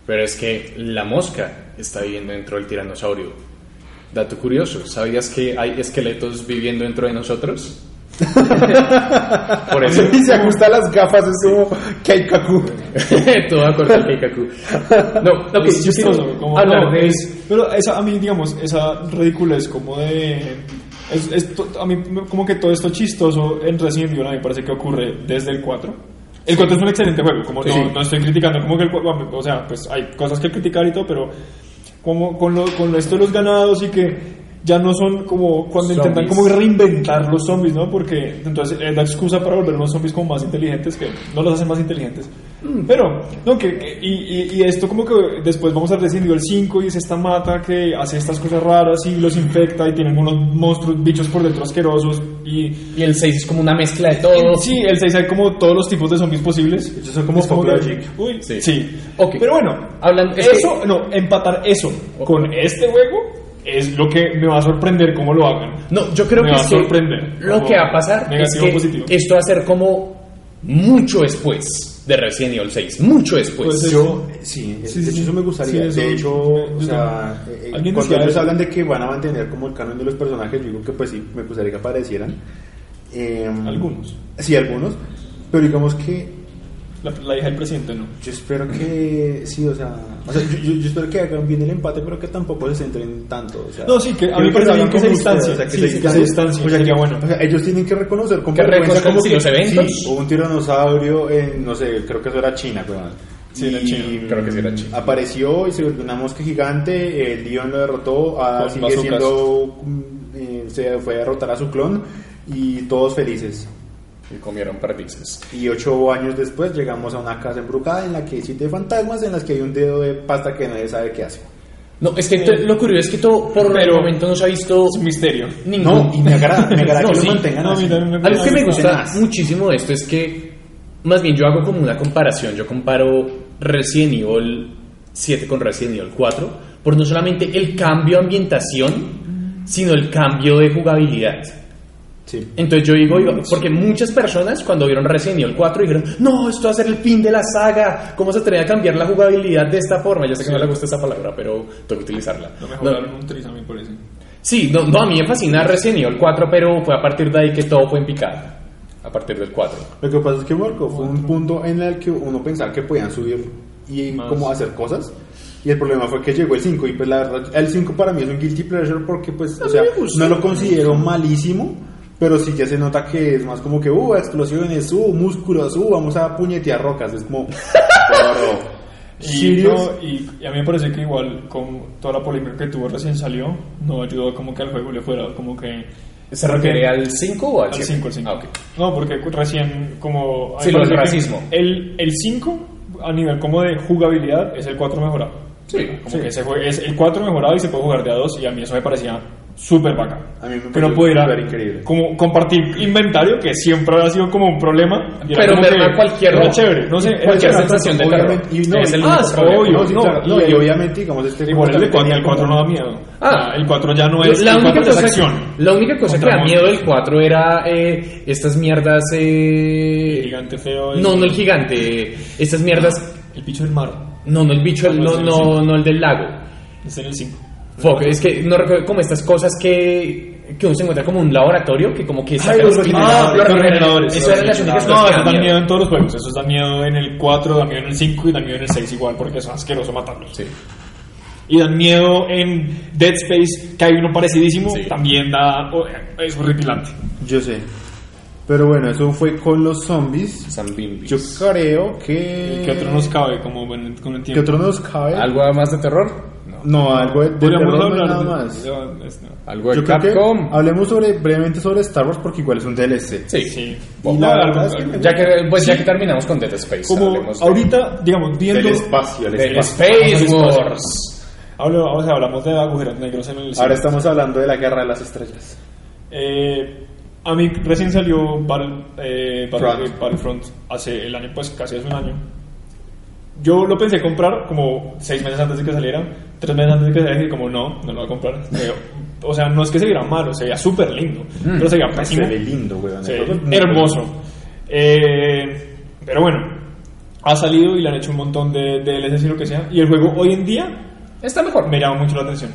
Pero es que la mosca está viviendo dentro del tiranosaurio. Dato curioso, ¿sabías que hay esqueletos viviendo dentro de nosotros? Por eso
Y se ajusta las gafas, es como Kaikaku.
todo acorde al Keikaku. No, ok,
es
quiero
chistoso, como-
hablar
no,
de
es- pero esa a mí digamos esa ridiculez como de es, es to- a mí como que todo esto chistoso en Resident Evil a mí me parece que ocurre desde el 4 el 4 es un excelente juego como
Sí.
no, no estoy criticando como que el juego o sea pues hay cosas que criticar y todo pero como con lo, con esto de los ganados y que ya no son como cuando intentan como reinventar los zombies, ¿no? Porque entonces es la excusa para volver los zombies como más inteligentes, que no los hacen más inteligentes. Pero, no, que, que- y, y, y esto como que después vamos a Resident Evil 5 y es esta mata que hace estas cosas raras y los infecta y tienen unos monstruos, bichos por dentro asquerosos y...
Y el 6 es como una mezcla de todo.
Sí, el 6 hay como todos los tipos de zombies posibles.
Ellos son como
Es que-
Logic.
Uy,
Sí.
sí.
Ok.
Pero bueno,
Hablan- es
eso, no, empatar eso con este juego es lo que me va a sorprender cómo lo hagan.
No, yo creo
Me
que
va a
que
sorprender.
lo
Como
que va a pasar es
negativo
que
o positivo.
esto va a ser como mucho después de Resident Evil 6, mucho después.
Pues
Yo, sí,
Sí,
de
sí,
hecho
sí.
eso me gustaría.
Sí, eso-
de hecho, o sea, eh, cuando
decía
ellos
eso.
hablan de que van a mantener como el canon de los personajes, yo digo que pues sí, me gustaría que aparecieran. Eh,
Algunos.
Sí, algunos. Pero digamos que
La, la hija del presidente no.
yo espero que, sí, o sea, o sea yo, yo- yo espero que hagan bien el empate, pero que tampoco se centren tanto. O sea,
No, sí, que a mí me parece bien que se
hagan como
distancie.
ustedes, o sea, que
Sí,
se
que se
O sea, que-
bueno.
o sea, ellos tienen que reconocer con
Que reconozcan
como
si
que
los eventos-
sí, hubo un tiranosaurio en, no sé, creo que eso era China, weón.
Sí, era
Y,
China.
Creo que sí era China.
Apareció y se volvió una mosca gigante, el Leon lo derrotó, ahora
Con
sigue siendo, mm, eh, se fue a derrotar a su clon y todos felices.
Y comieron perdices.
Y ocho años después llegamos a una casa embrujada en la que hay siete fantasmas, en las que hay un dedo de pasta que nadie sabe qué hace.
No, es que to- lo curioso es que todo, por el momento no se ha visto
Es un misterio.
ningún...
No, y me agrada, me agrada
No,
que
sí.
lo mantengan
No,
así.
Algo que me gusta muchísimo de esto es que, más bien yo hago como una comparación, yo comparo Resident Evil 7 con Resident Evil 4, por no solamente el cambio de ambientación, sino el cambio de jugabilidad.
Sí.
Entonces yo digo, digo, porque muchas personas cuando vieron Resident Evil 4 dijeron, no, esto va a ser el fin de la saga, ¿cómo se atreve a cambiar la jugabilidad de esta forma? Ya sé que no le gusta esa palabra, pero tengo que utilizarla.
No
No,
mejoraron un tris a mí por eso.
Sí, no, no, a mí me fascina Resident Evil 4, pero fue a partir de ahí que todo fue en picada. A partir del 4.
Lo que pasa es que marcó fue un punto en el que uno pensaba que podían subir y
Más.
como hacer cosas. Y el problema fue que llegó el 5 y pues la verdad, el 5 para mí es un guilty pleasure porque pues, o sea,
me
no lo considero malísimo, pero sí que se nota que es más como que, uh, explosiones, uh, músculos, uh, vamos a puñetear rocas, es como,
Y, no, y, y a mí me parece que igual con toda la polémica que tuvo recién salió, no ayudó como que al juego le fuera como que...
¿Se refiere al 5 o al
Al
7?
5, al 5.
Ah, ok.
No, porque recién como...
Sí, lo del racismo.
El, el 5, a nivel como de jugabilidad, es el 4 mejorado.
Sí,
Como
sí.
que se jue- es el 4 mejorado y se puede jugar de a 2 y a mí eso me parecía súper bacán.
A mí me
que no pudiera
súper increíble.
como compartir inventario, que siempre ha sido como un problema. y
Pero da cualquier-
era chévere, no sé,
cualquier
chévere.
sensación de terror.
y no,
Es el
y-
ah,
único
sí,
problema.
obvio.
no, sí,
no,
claro,
y
no, y,
el-
obviamente, digamos, este
Igual el, de
juego
cuatro, el 4 no da miedo.
Ah.
El 4 ya no es,
la,
el
única
4 ya es
cosa,
acción.
la única cosa que da miedo del
monstruos.
4 era eh, estas mierdas. Eh,
El gigante feo.
no, no el gigante. Estas mierdas.
El bicho del mar.
No, no el bicho, el- no,
no,
no, no el del lago.
Está en el 5.
Fuck, es que no recuerdo como estas cosas que, que uno se encuentra como un laboratorio que como que saca
los
los
regeneradores.
los regeneradores. Eso eran las únicas
No, eso da miedo en todos los juegos. Eso da miedo en el 4, da miedo en el 5 y da miedo en el 6 igual porque es asqueroso matarlos.
Sí.
Y dan miedo en Dead Space, que hay uno parecidísimo,
Sí.
también da... oh, es horripilante.
Yo sé. Pero bueno, eso fue con los zombies.
San Bimbis.
Yo creo que.
¿Qué otro nos cabe como bueno, con el
¿Qué
tiempo?
otro nos cabe?
¿Algo más de terror? No.
Algo de, de
Podríamos
terror, no hay
hablar
nada más.
de- es- no.
¿Algo de
Yo creo que
Capcom?
hablemos sobre, brevemente sobre Star Wars porque igual es un DLC.
Sí.
Sí.
Y
No,
la
algo-
verdad es que
algo-
Ya que, pues ya que terminamos con Dead Space.
Como
de-
ahorita, digamos, viendo...
Del espacio, el
del
espacio.
Space. Wars.
Hablo- o sea, hablamos de agujeros negros en el
Ahora estamos hablando de la guerra de las estrellas.
Eh, a mí recién salió Battle, eh, Battle-
Front.
eh, Battlefront hace el año, pues casi hace un año. Yo lo pensé comprar como seis meses antes de que saliera, tres meses antes de que saliera, y dije como no, no lo voy a comprar. O sea, no es que se viera malo, se veía súper lindo, pero se veía
Se
pésimo.
ve lindo, weón.
Sí, hermoso. Eh, pero bueno, ha salido y le han hecho un montón de, de DLCs y lo que sea. Y el juego hoy en día
Está mejor.
me llama mucho la atención.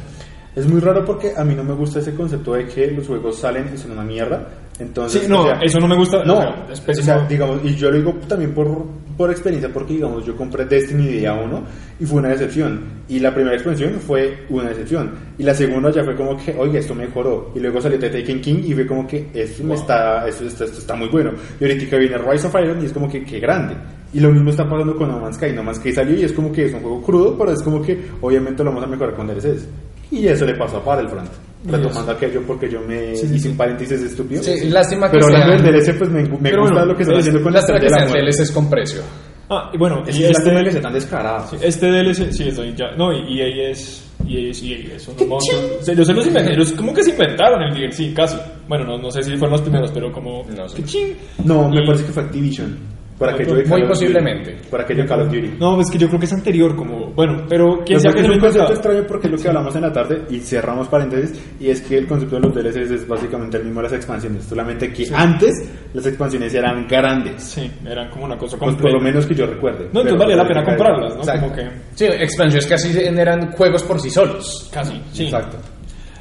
Es muy raro porque a mí no me gusta ese concepto de que los juegos salen y son una mierda. Entonces,
Sí, no,
o sea,
eso no me gusta.
No,
o sea,
o sea, digamos, y yo lo digo también por, por experiencia, porque digamos, yo compré Destiny día 1 y fue una decepción. Y la primera expansión fue una decepción. Y la segunda ya fue como que, oye, esto mejoró. Y luego salió The Taken King y fue como que, esto, me está, esto, esto, esto está muy bueno. Y ahorita viene Rise of Iron y es como que, qué grande. Y lo mismo está pasando con No Man's Sky. No Man's Sky salió y es como que es un juego crudo, pero es como que, obviamente, lo vamos a mejorar con DLCs. Y eso le pasó a Battlefront. Retomando aquello porque yo me
Sí, sí,
hice
sí.
un paréntesis estúpido.
Sí, lástima que
Pero hablando del DLC, pues me, me gusta
bueno,
lo que están
es-
haciendo con la
lástima que sean. DLCs con precio.
Ah, y bueno,
Es
y
que
este,
DLC tan descarada.
este DLC, sí, estoy ya. No, y EA es. EA es EA, es unos monstruos. Yo sé los ellos como que se inventaron el DLC, casi. Bueno, no, no sé si fueron los primeros, pero como.
No sé.
¡Qué ching!
No, me
Y-
parece que fue Activision. Por aquello de
Muy
Call of Duty.
posiblemente.
Por aquello de Call of Duty.
No, es que yo creo que es anterior, como. Bueno, pero quién
Lo
sabe
que es un concepto extraño porque es lo que hablamos en la tarde y cerramos paréntesis y es que el concepto de los DLCs es básicamente el mismo de las expansiones, solamente que antes las expansiones eran grandes,
Sí, eran como una cosa
pues por lo menos que yo recuerde.
No, entonces valía la pena comprarlas, ¿no?
Exacto.
Como que.
Sí, expansiones que así eran juegos por sí solos.
Casi, sí.
Exacto.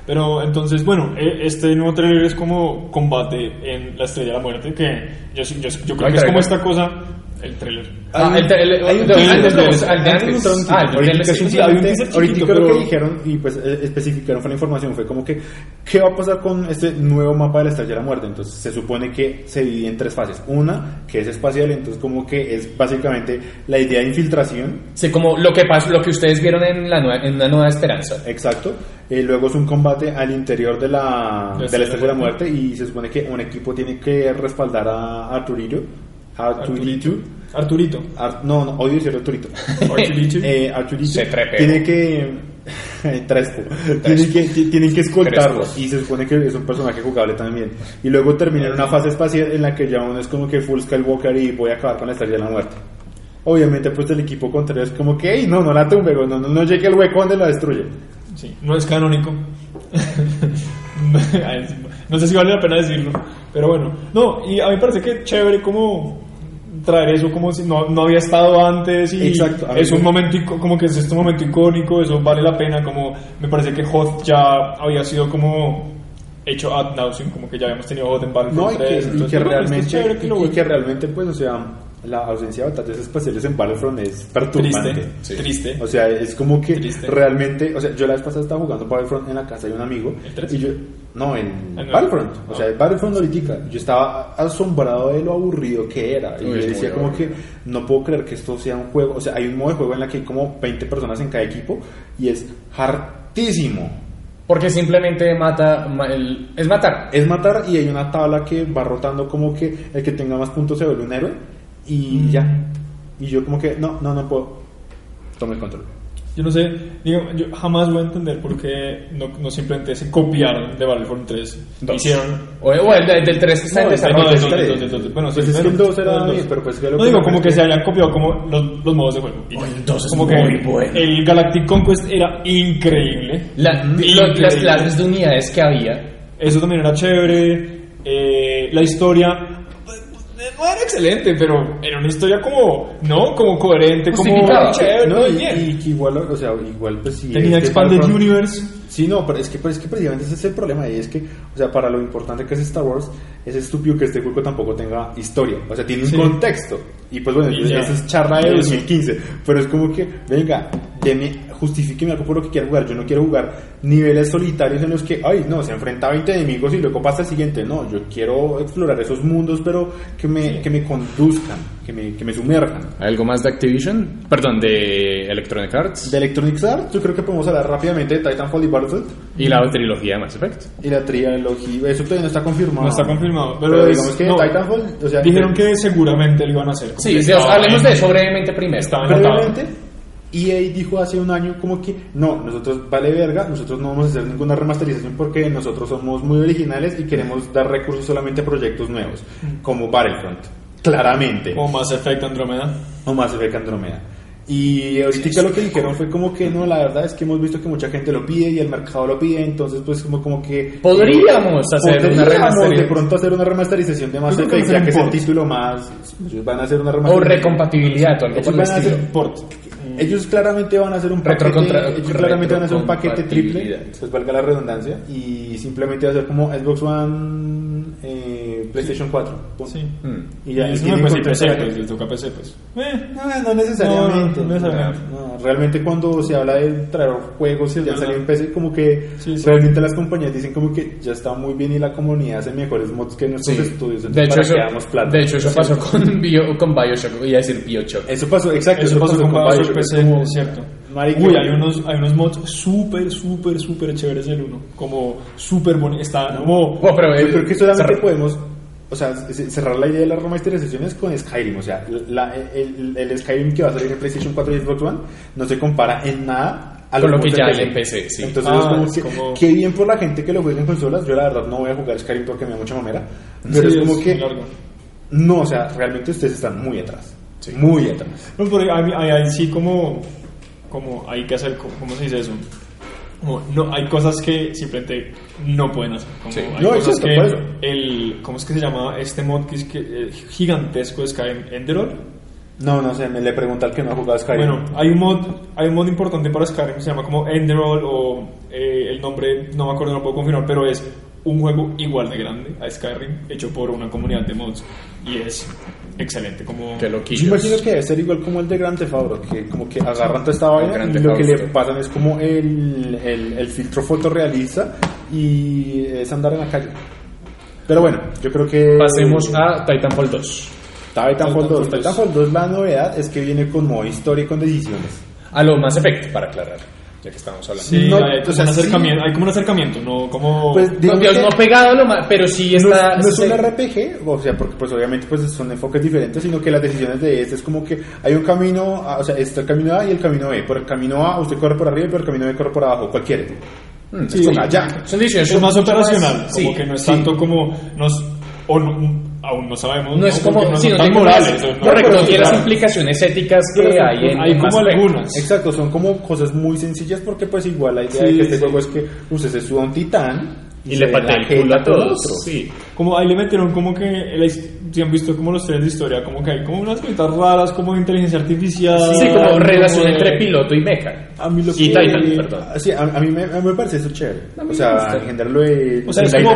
Pero entonces, bueno, eh, este nuevo trailer es como combate en la Estrella de la Muerte, que yo, yo, yo creo
¿Hay
que es como esta cosa, el trailer.
Ah, ah el
trailer. Hay un teaser.
Ahorita creo que dijeron y pues e-, especificaron fue la información. Fue como que, ¿qué va a pasar con este nuevo mapa de la Estrella de la Muerte? Entonces se supone que se divide en tres fases. Una, que es espacial, entonces como que es básicamente la idea de infiltración.
Sí, como lo que pasó, lo que ustedes vieron en la nueva, en una nueva esperanza.
Exacto. Eh, luego es un combate al interior de la, de la Estrella de la Muerte y se supone que un equipo tiene que respaldar a, a Turillo
R2D2.
Arturito. No, no, odio decir Arturito.
Arturito.
eh, Arturito
se trepea.
Tiene que. Trespo. Tienen que, tienen que escoltarlo.
Trespo.
Y se supone que es un personaje jugable también. Y luego termina en una fase espacial en la que ya uno es como que full Skywalker y voy a acabar con la estrella de la muerte. Obviamente, pues el equipo contrario es como que, hey, no, no la tumbe, no, no, no llegue el hueco donde la destruye.
Sí, no es canónico. no sé si vale la pena decirlo. Pero bueno, no, y a mí me parece que chévere como traer eso como si no, no había estado antes y
Exacto,
es un
me-
momento ico- como que es este momento icónico, eso vale la pena, como me parece que Hoth ya había sido como hecho ad nauseum, como que ya habíamos tenido Hoth en Battlefront
No, y que,
3,
y
entonces,
que
bueno, esto es
realmente,
chévere que lo
y
vuelvan.
que realmente, pues, o sea, la ausencia de batallas espaciales en Battlefront es perturbante.
triste,
Sí.
triste.
O sea, es como que
Triste.
realmente, o sea, yo la vez pasada estaba jugando Battlefront en la casa de un amigo
¿El tres?
y yo no en
Ah, no.
Battlefront, o
Ah.
sea, Battlefront ahorita, yo estaba asombrado de lo aburrido que era y
Uy,
yo decía como
aburrido.
que no puedo creer que esto sea un juego, o sea, hay un modo de juego en la que hay como 20 personas en cada equipo y es hartísimo.
Porque simplemente mata, ma- el- es matar.
Es matar y hay una tabla que va rotando como que el que tenga más puntos se vuelve un héroe y
Mm.
ya. Y yo como que no, no, no puedo. Tome el control.
Yo no sé, digo, yo jamás voy a entender por qué no, no simplemente se copiaron de Battlefront 3.
Dos.
Hicieron
O, o el de- del 3 que está en desarrollo.
Bueno,
Pues
sí,
es que
bueno,
el dos era
el dos.
bien, pero pues que lo
No digo como que
que-
se hayan copiado como los, los modos de juego.
El es
como
muy
que
bueno.
el Galactic Conquest era increíble.
La-
Increíble.
las clases de unidades que había.
Eso también era chévere. eh, la historia pues, no era excelente, pero era una historia como, ¿no? Como coherente, como
Justificada.
chévere,
No, y, y que igual, o sea, igual pues sí.
Tenía Expanded Universe.
Sí, no, pero es que, pero es que precisamente ese es el problema y es que, o sea, para lo importante que es Star Wars, es estúpido que este juego tampoco tenga historia, o sea, tiene un
Sí.
contexto. Y pues bueno, pues, esa es charla de
Y eso.
2015, pero es como que, venga, deme, justifíqueme algo por lo que quiero jugar. Yo no quiero jugar niveles solitarios en los que, ay, no, se enfrenta a 20 enemigos y luego pasa el siguiente. No, yo quiero explorar esos mundos, pero que me,
Sí.
que me conduzcan, que me, que me sumerjan.
¿Algo más de Activision? Perdón, de Electronic Arts.
De Electronic Arts, yo creo que podemos hablar rápidamente de Titanfall y Battlefield.
Y la trilogía de Mass Effect.
Y la trilogía, eso todavía no está confirmado.
No está confirmado, pero,
Pero,
es-
digamos que
no,
Titanfall, o sea,
dijeron que seguramente lo iban a hacer.
Sí, hablemos de eso brevemente primero.
Previamente EA dijo hace un año como que no, nosotros vale verga, nosotros no vamos a hacer ninguna remasterización porque nosotros somos muy originales y queremos dar recursos solamente a proyectos nuevos, como Battlefront, claramente,
O Mass Effect Andromeda.
o Mass Effect Andromeda. Y ahorita lo que dijeron fue como que no, la verdad es que hemos visto que mucha gente lo pide y el mercado lo pide, entonces pues como, como que...
Podríamos hacer una
Podríamos
remasterización.
de pronto hacer una remasterización de Mass Effect, ya que es el título más... Ellos van a hacer una
O
remasterización.
recompatibilidad o algo
Ellos
por el
van a hacer
estilo.
Port.
ellos claramente van a hacer un paquete,
Retrocontra-
ellos claramente van a hacer un paquete triple, pues valga la redundancia, y simplemente va a ser como Xbox One, eh, PlayStation 4. punto.
Sí.
Mm.
Y ya, y
es
tienen
pues,
contexto
PC, pues, le toca PC, pues. Eh,
No, no necesariamente.
No, no necesariamente.
No, realmente cuando se habla de traer juegos que ya salió en PC, como que
Sí, sí.
realmente las compañías dicen como que ya está muy bien y la comunidad hace mejores mods que nuestros
Sí.
estudios.
De
entonces,
hecho,
¿para
eso,
plata?
de hecho, eso pasó con, Bio, con Bioshock. Voy a decir Bioshock.
Eso pasó, exacto.
Eso pasó con Bioshock PC,
como-
es cierto. Uy, hay unos, hay unos mods súper, súper, súper chéveres del uno. Como súper bonitos. Está como.
Oh, pero, eh,
Yo creo que solamente podemos o sea, cerrar la idea de las remasterizaciones con Skyrim. O sea, la- el, el Skyrim que va a salir en PlayStation 4 y Xbox One no se compara en nada a
Con
los
lo que ya en PC, sí.
Entonces,
Ah,
es como
es
que,
como-
qué bien por la gente que lo juega en consolas. Yo, la verdad, no voy a jugar Skyrim porque me da mucha mamera. Pero
Sí,
es como
es
que,
largo.
no, o sea, realmente ustedes están muy atrás. Muy atrás.
No, pero hay, hay, hay sí como, como hay que hacer, ¿cómo se dice eso? Como, no, hay cosas que simplemente no pueden hacer. Como
Sí.
hay
No,
cosas
exacto,
que
por eso.
el, ¿cómo es que se llama este mod que es que, eh, gigantesco de Skyrim? Enderall.
No, no sé, me le pregunta al que no ha jugado Skyrim.
Bueno, hay un mod, hay un mod importante para Skyrim que se llama como Enderall o eh, el nombre no me acuerdo, no lo puedo confirmar, pero es un juego igual de grande a Skyrim hecho por una comunidad de mods y es excelente como
Yo
loquillos.
imagino que debe ser igual como el de Grand Theft Auto, que como que agarran toda esta vaina y lo que le pasan es como el, el, el filtro fotorrealista y es andar en la calle. Pero bueno, yo creo que...
Pasemos a Titanfall 2.
Titanfall 2.
Titanfall 2.
Titanfall 2 la novedad es que viene con modo historia y con decisiones.
A lo Mass Effect, para aclarar. Ya que estamos hablando.
Sí,
No,
hay,
o
como
sea,
un
sí.
acercamiento, hay como un acercamiento, no como...
Pues,
No,
digamos
Dios,
que-
no pegado lo más, pero sí está...
es, no es un RPG, o sea, porque pues obviamente pues son enfoques diferentes, sino que las decisiones de este es como que hay un camino, o sea, está el camino A y el camino B. Por el camino A usted corre por arriba y por el camino B corre por abajo, cualquiera.
Mm,
Es como.
Son decisiones
es más operacional,
sí,
como que no es
sí.
tanto como nos o no- aún no sabemos,
No es como,
no
sí,
son
no
tan morales, o no-
correcto, tiene las implicaciones éticas que
Pero
hay en
hay
en
como algunas.
Exacto, son como cosas muy sencillas porque pues igual la idea
Sí,
de que este
sí.
juego es que usted se suba a un titán
Y le patea
la
el culo a todos.
otro.
Sí, como ahí le metieron como que, si han visto como los trenes de historia, como que hay como unas cositas raras, como de inteligencia artificial.
Sí, como relación
de-
entre piloto y mecha.
A mí lo
Y
que...
Titan, perdón.
Sí, a, a mí me, a mí me parece eso chévere. O sea,
gusta.
en general lo de...
O sea, es como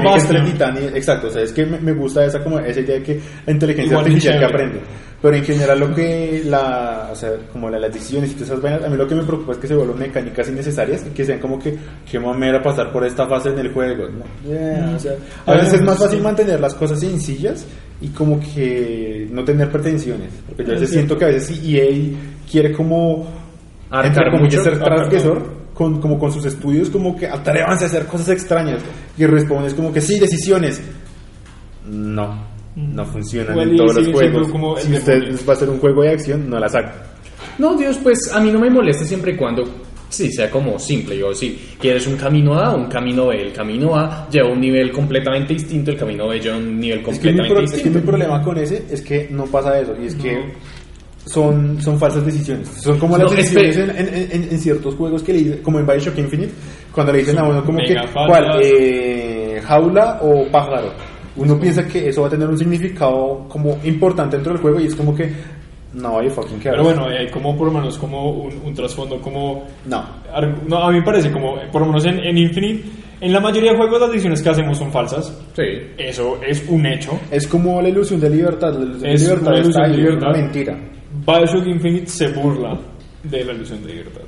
y... Exacto, o sea, es que me, me gusta esa, como, esa idea de que la inteligencia
Igual
artificial que aprende. Pero en general lo que la... O sea, como la- las decisiones y todas esas vainas, a mí lo que me preocupa es que se vuelvan mecánicas innecesarias y que sean como que... Qué mamera pasar por esta fase en el juego, ¿no? Yeah, o sea, a veces es más
Sí.
fácil mantener las cosas sencillas y como que no tener pretensiones. Porque yo a veces
Es
siento que a veces sí EA quiere como entre comillas,
mucho.
ser transgresor con, como con sus estudios, como que atrévanse a hacer cosas extrañas. Y respondes como que sí, decisiones. No, no funcionan en todos los juegos.
como
si usted
demonio.
va a hacer un juego de acción, no la saca.
No, Dios, pues a mí no me molesta siempre y cuando sí sea como simple. Yo, si quieres un camino A, un camino B. El camino A lleva un nivel completamente distinto, el camino B lleva un nivel
Es que, mi
completamente
pro- es que
distinto.
mi problema con ese es que no pasa eso. Y es que son, son falsas decisiones. Son como las
No,
decisiones en, en- en- en ciertos juegos que le dicen, como en Bioshock Infinite, cuando le dicen a uno como que, ¿cuál? Eh, ¿Jaula o pájaro? Uno piensa que eso va a tener un significado como importante dentro del juego y es como que, no, you fucking care.
Pero bueno, hay como por lo menos como un, un trasfondo como...
No.
No, a mí me parece como, por lo menos en, en Infinite, en la mayoría de juegos las decisiones que hacemos son falsas.
Sí.
Eso es un hecho.
Es como la ilusión de libertad. La ilusión
Es
de libertad
una ilusión de libertad.
mentira.
Bioshock Infinite se burla de la ilusión de libertad.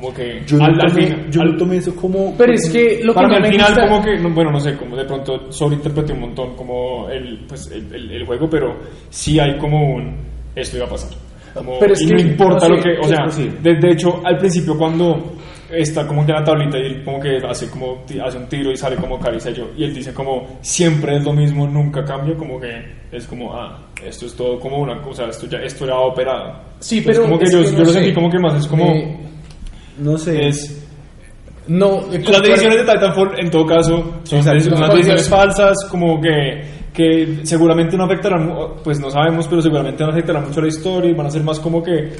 Como que
Yo,
al,
no
al
tomé,
final-
yo
al-
no tomé eso como...
Pero es que lo que
para mí
no
al
me
final
gusta...
como que, no, bueno, no sé, como de pronto sobreinterpreté un montón como el, pues, el, el- el juego, pero sí hay como un, esto iba a pasar. Como,
Pero es
y
que-
no importa
no
lo
sé,
que, o sea,
pues sí.
de, de hecho al principio cuando está como que en la tablita y él como que hace como hace un tiro y sale como caricello y él dice como siempre es lo mismo, nunca cambia, como que es como, ah, esto es todo como una cosa, esto ya, esto va operado.
Sí,
Entonces,
pero
como que
es
yo,
que
yo
no
lo
sé.
sentí como que más es como...
Me-
No sé.
es,
No,
las decisiones de Titanfall, en todo caso, son
Exacto.
unas decisiones falsas, como que, que seguramente no afectarán, pues no sabemos, pero seguramente no afectarán mucho a la historia y van a ser más como que.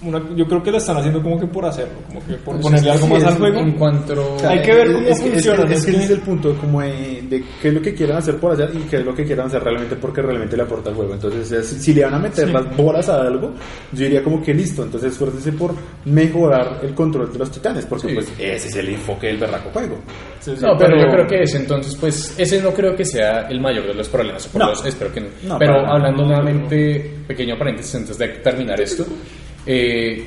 Una, yo creo que la están haciendo como que por hacerlo, como que por ponerle algo
sí,
más
es
al juego.
En cuanto...
O sea,
Hay que ver cómo
es
funciona,
Es, que-
¿no?
es que
Es
ese es el punto, como de, de qué es lo que quieren hacer por hacer y qué es lo que quieren hacer realmente porque realmente le aporta al juego. Entonces, si, si le van a meter
Sí.
las bolas a algo, yo diría como que listo. Entonces, esfuércese por mejorar el control de los titanes, porque
Sí.
pues ese es el enfoque del berraco juego.
Sí, sí.
No, pero, yo creo que ese entonces, pues, ese no creo que sea el mayor de los problemas. por
No.
los- espero que no.
No,
pero hablando nuevamente, pequeño paréntesis antes de terminar esto, eh,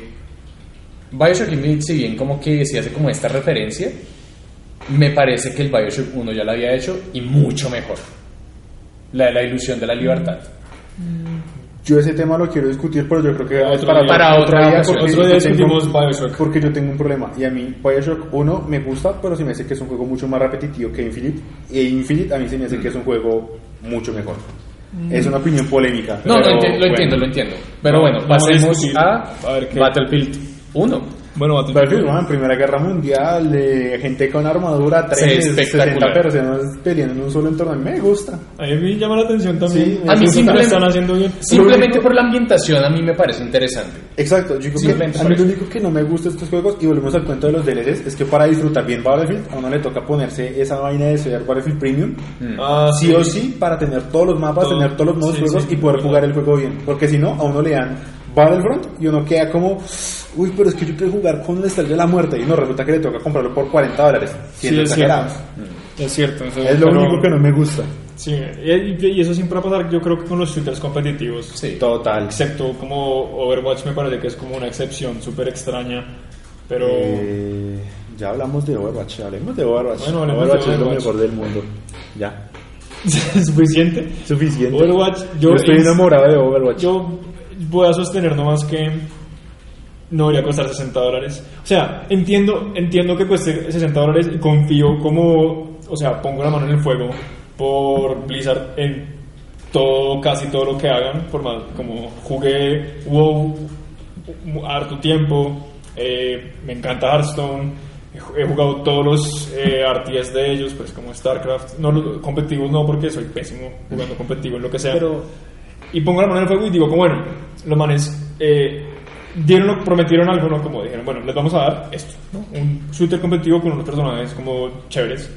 Bioshock Infinite, si bien como que si hace como esta referencia, me parece que el Bioshock 1 ya lo había hecho y mucho mejor. La de la ilusión de la libertad.
Yo ese tema lo quiero discutir, pero yo creo que
Otro
es para,
día.
Para otra
día,
ocasión.
porque
Otro día
yo tengo-
discutimos Bioshock.
Porque yo tengo un problema. Y a mí, Bioshock 1 me gusta, pero se me hace que es un juego mucho más repetitivo que Infinite. E Infinite a mí se me hace que es un juego mucho mejor. Es una opinión polémica.
No,
pero
lo, enti- lo entiendo, lo entiendo. Pero
No,
bueno, pasemos a,
A ver qué-
Battlefield 1.
Bueno,
Battlefield, man, Primera Guerra Mundial, de gente con armadura,
Sí,
trenes,
espectacular.
60 personas peleando en un solo entorno. A mí me gusta.
A mí me llama la atención también.
Sí,
A mí simplemente,
están haciendo bien.
simplemente
único-
por la ambientación a mí me parece interesante.
Exacto, yo creo que a mí lo único que no me gusta de estos juegos, y volvemos al cuento de los DLCs, es que para disfrutar bien Battlefield, a uno le toca ponerse esa vaina de ser Battlefield Premium,
Ah,
sí o sí, para tener todos los mapas,
Todo.
tener todos los modos
Sí,
juegos
sí,
y poder
verdad.
jugar el juego bien. Porque si no, a uno le dan Battlefront y uno queda como, uy, pero es que yo quiero jugar con el Estrella de la Muerte, y no, resulta que le toca comprarlo por 40 dólares.
Sí, es cierto.
exagerados.
Es cierto. eso-
Es lo
pero-
único que no me gusta.
Sí, y, eso siempre va a pasar, yo creo que con los shooters competitivos.
Sí.
Total.
Excepto como Overwatch me parece que es como una excepción súper extraña. Pero
Eh, ya hablamos de Overwatch, hablemos de Overwatch.
Bueno, hablemos
Overwatch
de
es lo
Overwatch.
mejor del mundo. Ya.
¿es suficiente.
Suficiente.
Overwatch, yo,
Yo estoy enamorado de Overwatch.
Yo voy a sostener nomás que no debería costar 60 dólares. O sea, entiendo, entiendo que cueste 60 dólares. Y confío como, o sea, pongo la mano en el fuego por Blizzard en todo, casi todo lo que hagan, por más, como jugué WoW harto tiempo, eh, me encanta Hearthstone, he ju- he jugado todos los eh, RTS de ellos, pues como StarCraft, no competitivos no porque soy pésimo jugando competitivo en lo que sea,
Pero-
y pongo la mano en el fuego y digo como bueno, los manes eh, dieron, prometieron algo, ¿no? Como dijeron, bueno, les vamos a dar esto, ¿no? Un shooter competitivo con unos personajes como chéveres,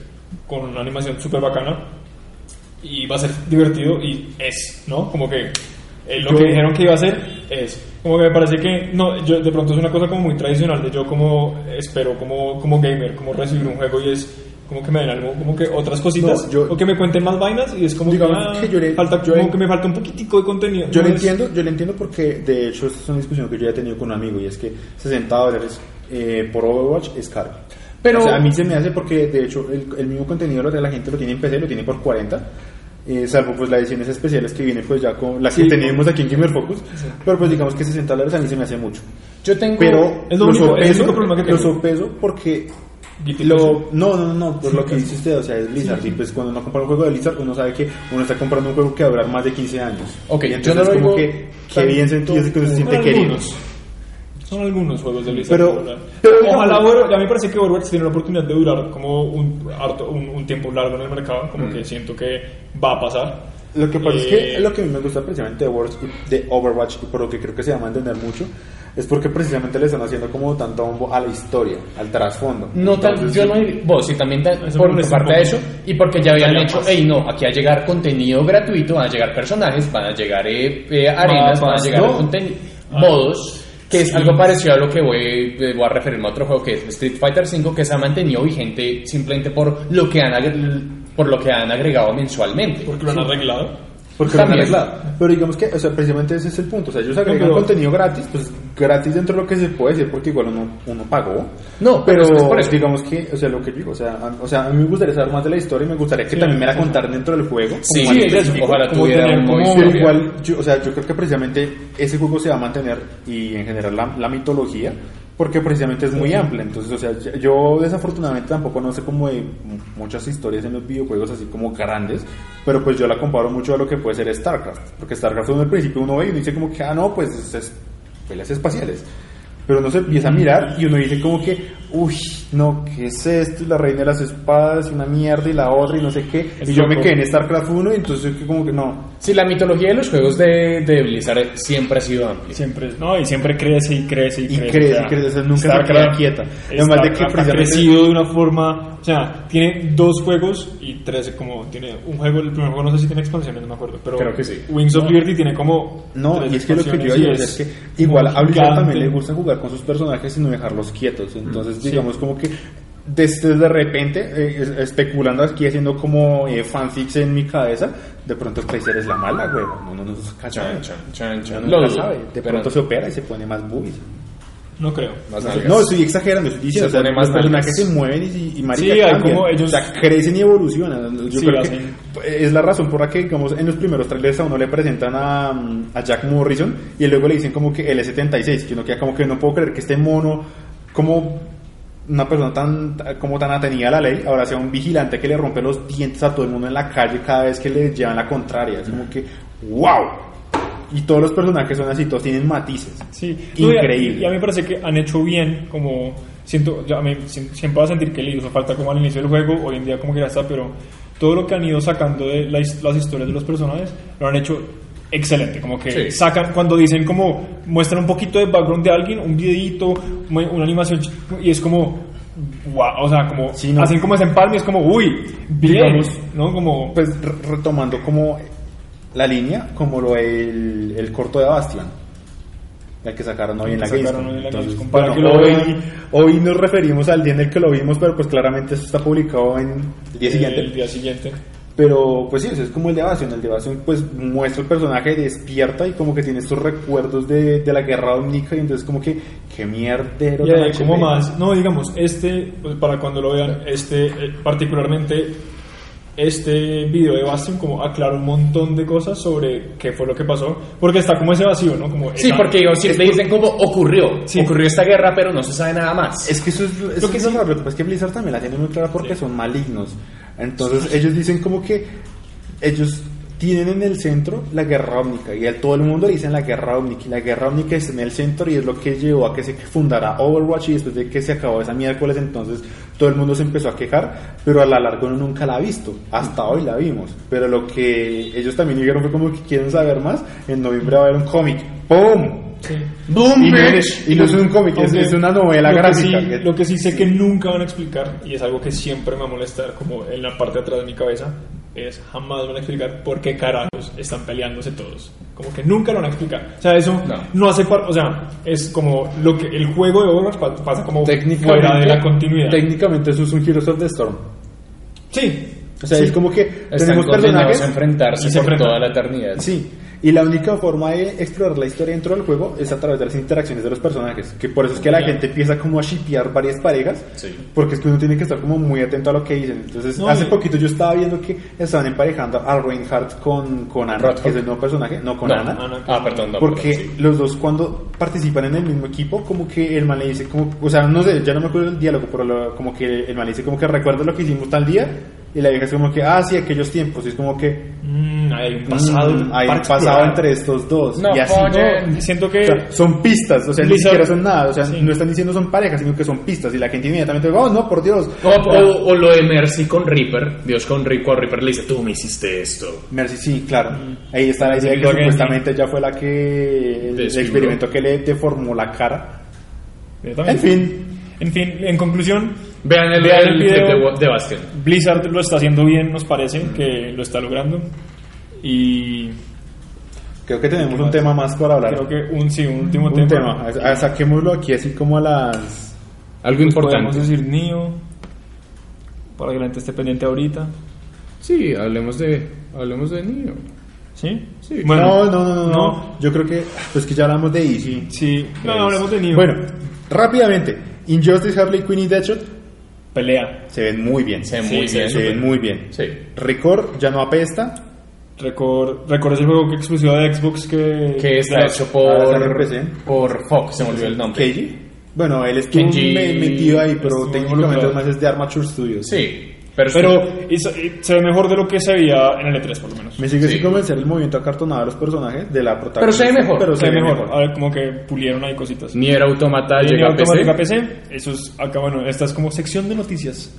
con una animación súper bacana y va a ser divertido y es, ¿no? Como que eh, lo
Yo-
que dijeron que iba a ser es. Como que me parece que, no, yo de pronto es una cosa como muy tradicional de yo como espero, como, como gamer, como recibir un juego y es como que me den algo, como que otras cositas,
No, yo-
o que me cuenten más vainas y es como
Digamos
que, ah,
que yo le-
falta,
yo
como
le-
que me falta un poquitico de contenido.
Yo
No
lo
es-
entiendo, yo lo entiendo porque de hecho esta es una discusión que yo ya he tenido con un amigo y es que 60 dólares eh, por Overwatch es caro.
Pero-
o sea, a mí se me hace porque de hecho el, el mismo contenido lo de la gente lo tiene en PC, lo tiene por 40. eh, salvo pues las ediciones especiales que vienen pues ya con las que
Sí.
tenemos aquí en Gamer Focus pero pues digamos que 60 dólares a mí se me hace mucho
Yo tengo...
pero
Es lo único- es el
sopeso,
único problema que
lo
tengo.
sopeso porque lo, no, no, no, no, por lo que dice usted, o sea, es Blizzard. Y pues cuando uno compra un juego de Blizzard, uno sabe que uno está comprando un juego que va a durar más de 15 años.
Ok,
y
yo
entonces
no
como que, que bien se, que se
Son
siente querido.
Son algunos juegos de Blizzard.
Pero-
Ojalá Overwatch, a mí me parece que Overwatch tiene la oportunidad de durar como un, harto- un, un tiempo largo en el mercado, como que siento que va a pasar.
Lo que pasa es
Eh,
que lo que a mí me gusta precisamente de Overwatch, de Overwatch y por lo que creo que se va a mantener mucho, es porque precisamente le están haciendo como tanto bombo a la historia, al trasfondo.
No tan,
Entonces,
yo no vos sí también tan- por parte de eso y porque ya habían hecho, hey no, aquí va a llegar contenido gratuito, van a llegar personajes, van a llegar eh, eh, arenas, van a llegar
¿no?
contenido,
Ah,
modos, que es
sí.
algo parecido a lo que voy, eh, voy a referirme a otro juego que es Street Fighter V que se ha mantenido vigente simplemente por lo que han por lo que han agregado mensualmente.
Porque lo han arreglado.
Porque lo han arreglado. Pero digamos que, o sea, precisamente ese es el punto. O sea, ellos agregan
pero-
contenido gratis, pues gratis dentro de lo que se puede decir, porque igual uno, uno pagó.
No,
pero
pero es que es por eso.
digamos que, o sea, lo que digo, o sea, a, o sea, a mí me gustaría saber más de la historia y me gustaría que
Sí,
también me la contaran dentro del juego.
Sí,
como
sí, es eso, ojalá
como
tuviera
tener como-
historia.
igual, yo, o sea, yo creo que precisamente ese juego se va a mantener y en general la, la mitología, porque precisamente es muy amplia. Entonces, o sea, yo desafortunadamente tampoco no sé como de muchas historias en los videojuegos así como grandes, pero pues yo la comparo mucho a lo que puede ser StarCraft, porque StarCraft en el principio uno ve y uno dice como que, ah, no, pues es, es peleas espaciales. Pero uno se empieza a mirar y uno dice como que, uy, no, ¿qué es esto? Y la reina de las espadas y una mierda y la otra y no sé qué.
Es
y yo me
loco.
quedé en StarCraft 1 y entonces que como que no,
Sí, la mitología de los juegos de, de Blizzard siempre ha sido amplia.
Siempre, no, y siempre crece y crece y
Y
crece.
crece,
o sea,
y crece, nunca se
Starcraft-
queda quieta. Además de que
ha crecido de una forma, o sea, tiene dos juegos y tres como tiene un juego, el primer juego no sé si tiene expansiones, no me acuerdo, pero
Creo que sí.
Wings of Liberty tiene como
No,
tres
y es que lo que yo digo
y
es que igual a Blizzard también le gusta jugar con sus personajes y no dejarlos quietos. Entonces,
Sí.
digamos como que desde de repente, eh, es- especulando aquí, haciendo como eh, fanfics en mi cabeza, de pronto Tracer es la mala, güey. No, no, no, no,
Chan, chan, chan,
no,
Lo
sabe. De
pero-
pronto se opera y se pone más boobies.
No creo.
Más nalgas.
No, estoy exagerando, estoy diciendo,
Se
o sea,
más
los personajes se mueven y, y marica,
Sí,
cambian.
como ellos-
o sea, crecen y evolucionan. Yo
Sí,
creo que es la razón por la que, digamos, en los primeros trailers a uno le presentan a, a Jack Morrison y luego le dicen como que es 76, que uno queda como que no puedo creer que este mono, como una persona tan como tan atenida a la ley, ahora sea un vigilante que le rompe los dientes a todo el mundo en la calle cada vez que le llevan la contraria. Es como que, wow. Y todos los personajes son así, todos tienen matices.
Sí, No, y a-
Increíble.
Y a mí me parece que han hecho bien, como siento, yo a mí si- siempre va a sentir que le hizo falta como al inicio del juego, hoy en día como que ya está, pero todo lo que han ido sacando de la las historias de los personajes lo han hecho excelente, como que
Sí.
sacan cuando dicen como muestran un poquito de background de alguien, un videito, una animación y es como wow, o sea, como
Sí, no.
hacen como ese empalme, es como uy, bien,
Digamos,
¿no? Como
pues re- retomando como la línea, como lo el, el corto de Bastian, el que sacaron hoy en la
que sacaron
Gamescom.
hoy en la
Entonces,
Gamescom, para
bueno,
que lo
hoy,
vean.
hoy nos referimos al día en el que lo vimos, pero pues claramente eso está publicado en el día siguiente.
el día siguiente.
Pero pues sí, eso es como el de Bastion. El de Bastion pues muestra el personaje, despierta y como que tiene estos recuerdos de, de la guerra ómnica y entonces como que, qué mierdero.
Y como más, no, digamos, este, pues, para cuando lo vean, este eh, particularmente este video de Bastion como aclara un montón de cosas sobre qué fue lo que pasó, porque está como ese vacío, ¿no? Como
Sí, porque digo, siempre dicen como ocurrió,
Sí.
ocurrió esta guerra, pero no se sabe nada más.
Es que eso es, eso
Lo que
es
sí-
lo raro, pues es que Blizzard también la tiene muy clara porque son malignos. Entonces ellos dicen como que ellos tienen en el centro la guerra ómnica y a todo el mundo le dicen la guerra ómnica y la guerra ómnica está en el centro y es lo que llevó a que se fundara Overwatch y después de que se acabó esa miércoles entonces todo el mundo se empezó a quejar pero a la larga uno nunca la ha visto hasta hoy la vimos pero lo que ellos también dijeron fue como que quieren saber más en noviembre va a haber un cómic ¡Pum!
Sí.
¡Boom,
Y no, es, y no es un cómic, es,
Aunque
es una novela
lo que
gráfica.
sí-
que-
lo que sí sé que nunca van a explicar, y es algo que siempre me va a molestar, como en la parte de atrás de mi cabeza, es jamás van a explicar por qué carajos están peleándose todos. Como que nunca lo van a explicar. O sea, eso no,
No.
hace parte, o sea, es como lo que el juego de Overwatch pa- pasa como
técnicamente,
fuera de la continuidad.
técnicamente eso es un Heroes of the Storm.
Sí.
O sea,
Sí.
es como que
Están
tenemos personajes.
enfrentarse
y se
por
enfrentan.
toda la eternidad.
Sí, y la única forma de explorar la historia dentro del juego es a través de las interacciones de los personajes. Que por eso es que la gente empieza como a shipear varias parejas.
Sí.
Porque es que uno tiene que estar como muy atento a lo que dicen. Entonces,
No,
hace
y-
poquito yo estaba viendo que estaban emparejando a Reinhardt con, con Ana,
Rothfuck.
que es el nuevo personaje. No, con
No,
Ana.
Ana.
Ah, perdón, no,
Porque
perdón, sí.
los dos cuando participan en el mismo equipo, como que el man le dice, como, o sea, no sé, ya no me acuerdo del diálogo, pero lo- como que el man le dice como que recuerda lo que hicimos tal día, y la vieja es como que, ah, sí, aquellos tiempos, y es como que
Mm, hay un pasado.
mm, hay un pasado entre estos dos,
No,
y así.
No, siento que
O sea, son pistas, o sea, ni siquiera son nada, o sea,
Sí.
no están diciendo son parejas, sino que son pistas, y la gente inmediatamente, oh, no, por Dios.
O, o- o lo de Mercy con Reaper. Dios con Rico, a Reaper le dice, tú me hiciste esto.
Mercy, sí, claro. Ahí está la idea de que supuestamente ella fue la que, el
Desfiguró.
experimento que le deformó la cara.
Yo también.
En fin.
En fin, en conclusión,
Vean el,
Vean
el
el video.
de, de.
Blizzard lo está haciendo bien, nos parece que lo está logrando. Y
Creo que tenemos
¿Qué
un
más?
tema más para hablar.
creo que un, sí, un último
un tema. A- a- saquémoslo aquí así como a las...
Algo
Pues Podemos
importante.
decir Nio, para que la gente esté pendiente ahorita.
Sí, hablemos de, hablemos de Neo.
¿Sí?
Sí.
no, no, no, no, no. Yo creo que... Pues que ya hablamos de Easy.
Sí, no, no, hablemos de Nio.
Bueno, rápidamente. Injustice, Harley Quinn y Deadshot
pelea.
se ven muy bien.
Se ven
Sí,
muy
sí,
bien.
Se ven muy bien.
Sí.
Record ya no apesta.
Record, record ese juego que exclusivo de Xbox que...
Que está
Claro.
hecho por, por Fox, se me olvidó el nombre.
Keiji. Bueno, él estuvo
Kenji
me- metido ahí, pero técnicamente además es de Armature Studios.
Sí, pero,
Pero se, ve mejor de lo que se veía en el E3 por lo menos.
Me sigue
Sí.
sin convencer el movimiento acartonado de los personajes, de la protagonista.
Pero se ve mejor,
Pero
Se ve mejor. A ver, como que pulieron ahí cositas.
Nier Automata llega a
automática
PC.
PC, eso es acá, bueno, esta es como sección de noticias.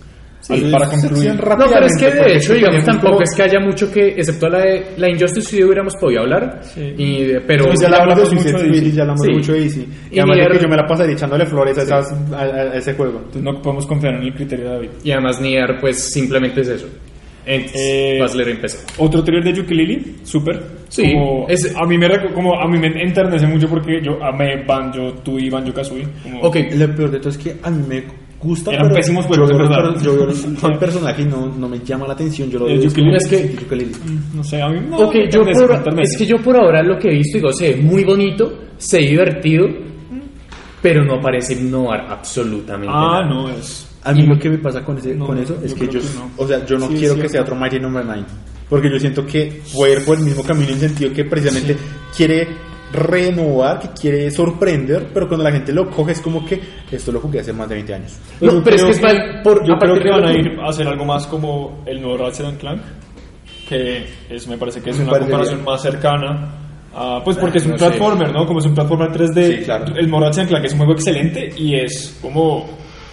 Sí,
para concluir.
No, pero es que de hecho, digamos, tampoco
como-
es que haya mucho que, excepto la de la Injustice sí hubiéramos podido hablar.
Sí.
Y, pero
ya
ya
hablamos
mucho de Easy.
ya hablamos
Sí.
mucho de Easy. Y,
Y
además de
Nier-
que yo me la pasaría echándole flores a, esas- a- a- ese juego.
Entonces no podemos confiar en el criterio de David.
Y además Nier, pues simplemente es eso. En,
Eh,
vas a leer en PC.
Otro trailer de Yooka-Laylee, súper.
Sí,
Como-
es-
a mí me como a mí me enternece mucho porque yo amé Banjo, tú y Banjo Kazooie. Como-
Ok,
Lo peor de todo es que a mí me gusta.
Eran
pero
pésimos
yo
juegos,
el
verdad.
Yo veo el, personaje y no, no me llama la atención. Yo lo
El
veo es
que-
Yooka-Laylee.
No sé, a mí no.
Ok,
me
yo por, es que yo por ahora lo que he visto, digo, se ve muy bonito, se ve divertido, pero no parece innovar absolutamente
Ah,
nada.
no, es.
A mí lo que me pasa con, ese,
No,
con eso es
yo
que yo,
que no.
o sea, yo no
Sí,
quiero que sea otro Mighty Number 9. Porque yo siento que puede ir por el mismo camino en sentido que precisamente quiere renovar, que quiere sorprender, pero cuando la gente lo coge es como que esto lo jugué hace más de 20 años.
No,
Yo
pero es que es mal por-
yo creo que van a ir a hacer algo más como el nuevo Ratchet and Clank, que es, me parece que es
Me
una comparación más cercana. a- pues porque es un
no sé.
platformer, ¿no? Como es un platformer 3D.
Sí, claro.
El Ratchet Clank es un juego excelente y es como,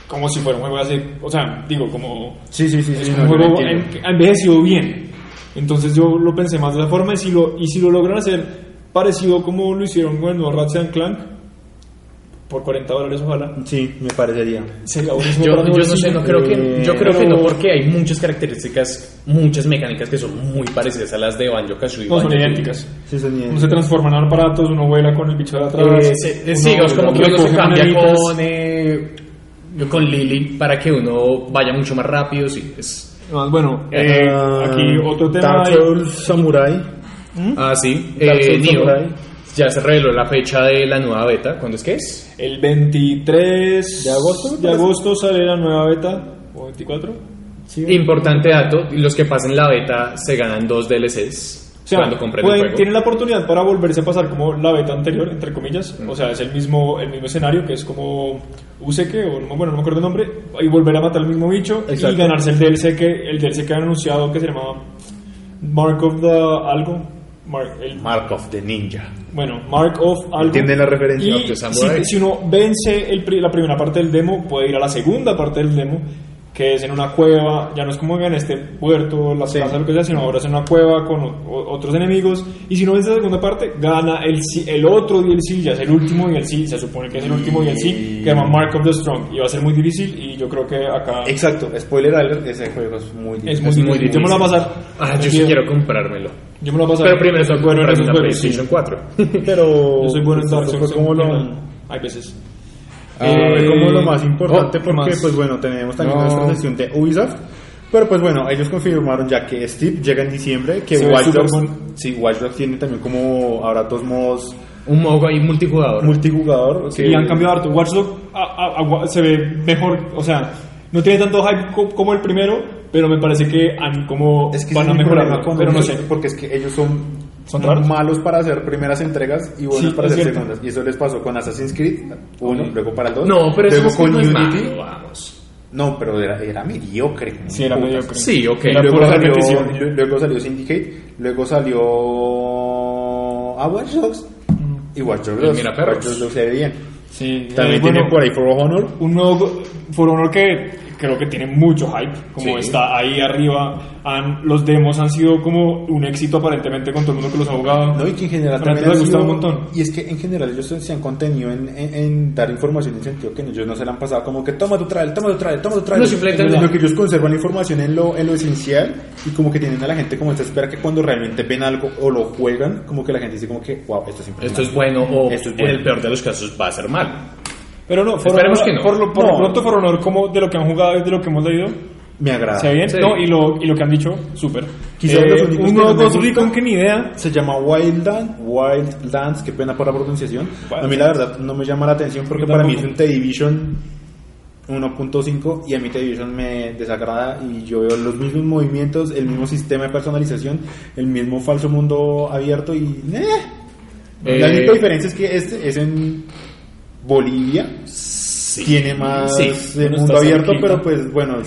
como si fuera un juego así. O sea, digo, como.
Sí, sí, sí.
Es
sí,
un
no,
juego en- envejecido bien. Entonces yo lo pensé más de esa forma y si lo, y si lo logran hacer parecido como lo hicieron con el nuevo Ratchet and Clank, por 40 dólares ojalá.
Sí, me parecería.
Sería buenísimo
Yo,
para
yo no sé, no creo que,
Eh,
yo creo que no, porque hay muchas características, muchas mecánicas que son muy parecidas a las de Banjo Kazooie.
No, son idénticas.
Sí, son bien.
Uno se transforma en aparatos, uno vuela con el bicho de atrás.
Eh, sí, eh, sí, es como que uno se cambia con, eh, con Lily para que uno vaya mucho más rápido. Sí, es,
Ah, Bueno, eh,
Ah,
aquí otro tema.
Dark Souls Samurai.
Ah, sí. Eh, ya se reveló la fecha de la nueva beta. ¿Cuándo es que es?
El 23
¿De agosto,
de agosto sale la nueva beta. ¿O 24?
Importante dato, los que pasen la beta se ganan dos DLCs
O sea,
cuando compren
pueden-
el juego.
tienen la oportunidad para volverse a pasar como la beta anterior, entre comillas. O sea, es el mismo, el mismo escenario que es como Useke, o no, bueno, no me acuerdo el nombre, y volver a matar al mismo bicho y ganarse el DLC que, el DLC que han anunciado que se llamaba Mark of the algo. Mark, el,
Mark of the Ninja.
bueno, Mark of algo.
¿Entienden la referencia?
Y si, si uno vence el la primera parte del demo, puede ir a la segunda parte del demo, que es en una cueva, ya no es como en este puerto, las
Sí.
casas, lo que sea, sino ahora es en una cueva con o- o- otros enemigos. Y si no vence la segunda parte, gana el, si- el otro DLC, ya es el último DLC, se supone que es el último DLC, que se llama Mark of the Strong. Y va a ser muy difícil, y yo creo que acá
Exacto, spoiler alert, ese juego es muy
es
difícil.
muy,
Es muy
difícil. Yo me lo voy a pasar.
Ah, yo sí quiero comprármelo.
Yo me lo voy a pasar.
Pero primero
soy bueno en esos juegos, sí.
PlayStation 4.
Pero
Yo soy bueno en Dark
eso
Souls.
como lo.
Hay veces. Eh,
como lo más importante
oh, ¿qué
porque
más?
pues bueno tenemos también
No.
nuestra sesión de Ubisoft pero pues bueno ellos confirmaron ya que Steve llega en diciembre que Watch Dogs sí Watch Dogs tiene también como ahora dos modos
Un modo ahí multijugador.
multijugador que
Y han cambiado harto. Watch Dogs a- a- a- se ve mejor, o sea, no tiene tanto hype co- como el primero, pero me parece que han como
es que
van a mejorar, pero no
ellos,
sé.
porque es que ellos son
¿Son raros?
malos para hacer primeras entregas y buenos
Sí,
para hacer
cierto.
segundas y eso les pasó con Assassin's Creed uno luego para el 2
No, pero eso
luego
es que
con
no es
Unity
malo, vamos.
no pero era, era mediocre
Sí, era mediocre.
Sí, ok.
Luego salió, luego salió Syndicate, luego salió a Watch Dogs y Watch Dogs
Y
2.
mira, perros.
Watch Dogs 2 se ve bien.
Sí,
También
eh,
tiene
bueno,
por ahí For Honor.
un nuevo For Honor que creo que tiene mucho hype, como
Sí.
está ahí arriba. Han, los demos han sido como un éxito aparentemente con todo el mundo que los ha jugado.
No, y que en general también
gente le
han
ha gustado
sido-
un montón.
Y es que en general ellos se han contenido en, en- en dar información en el sentido que ellos no se la han pasado como que toma tu trail, toma tu trail, toma tu trail.
No, simplemente-
Sino que ellos conservan la información en lo, en lo esencial y como que tienen a la gente como esta espera que cuando realmente ven algo o lo juegan, como que la gente dice como que, wow, esto es impresionante.
Esto es bueno o
Esto es
en
bueno.
el peor de los casos va a ser malo.
Pero no, For
Esperemos
Honor-
que no.
Por, lo, por lo
No.
pronto For Honor como de lo que han jugado y de lo que hemos leído,
Me agrada.
se ve bien.
Sí.
No, y, lo, y lo que han dicho, súper.
Quizás
Eh,
los únicos
un
que
nuevo
no me
Ghost
gustan-
Recon que ni idea.
Se llama Wildland, Wildlands, qué pena por la pronunciación.
Bueno.
A mí la verdad no me llama la atención porque para mí es un T-Division 1.5 y a mí T-Division me desagrada y yo veo los mismos movimientos, el mismo sistema de personalización, el mismo falso mundo abierto y... eh. La
Eh,
única diferencia es que este es en Bolivia, tiene más
Sí.
de mundo abierto,
cerquita.
pero pues bueno,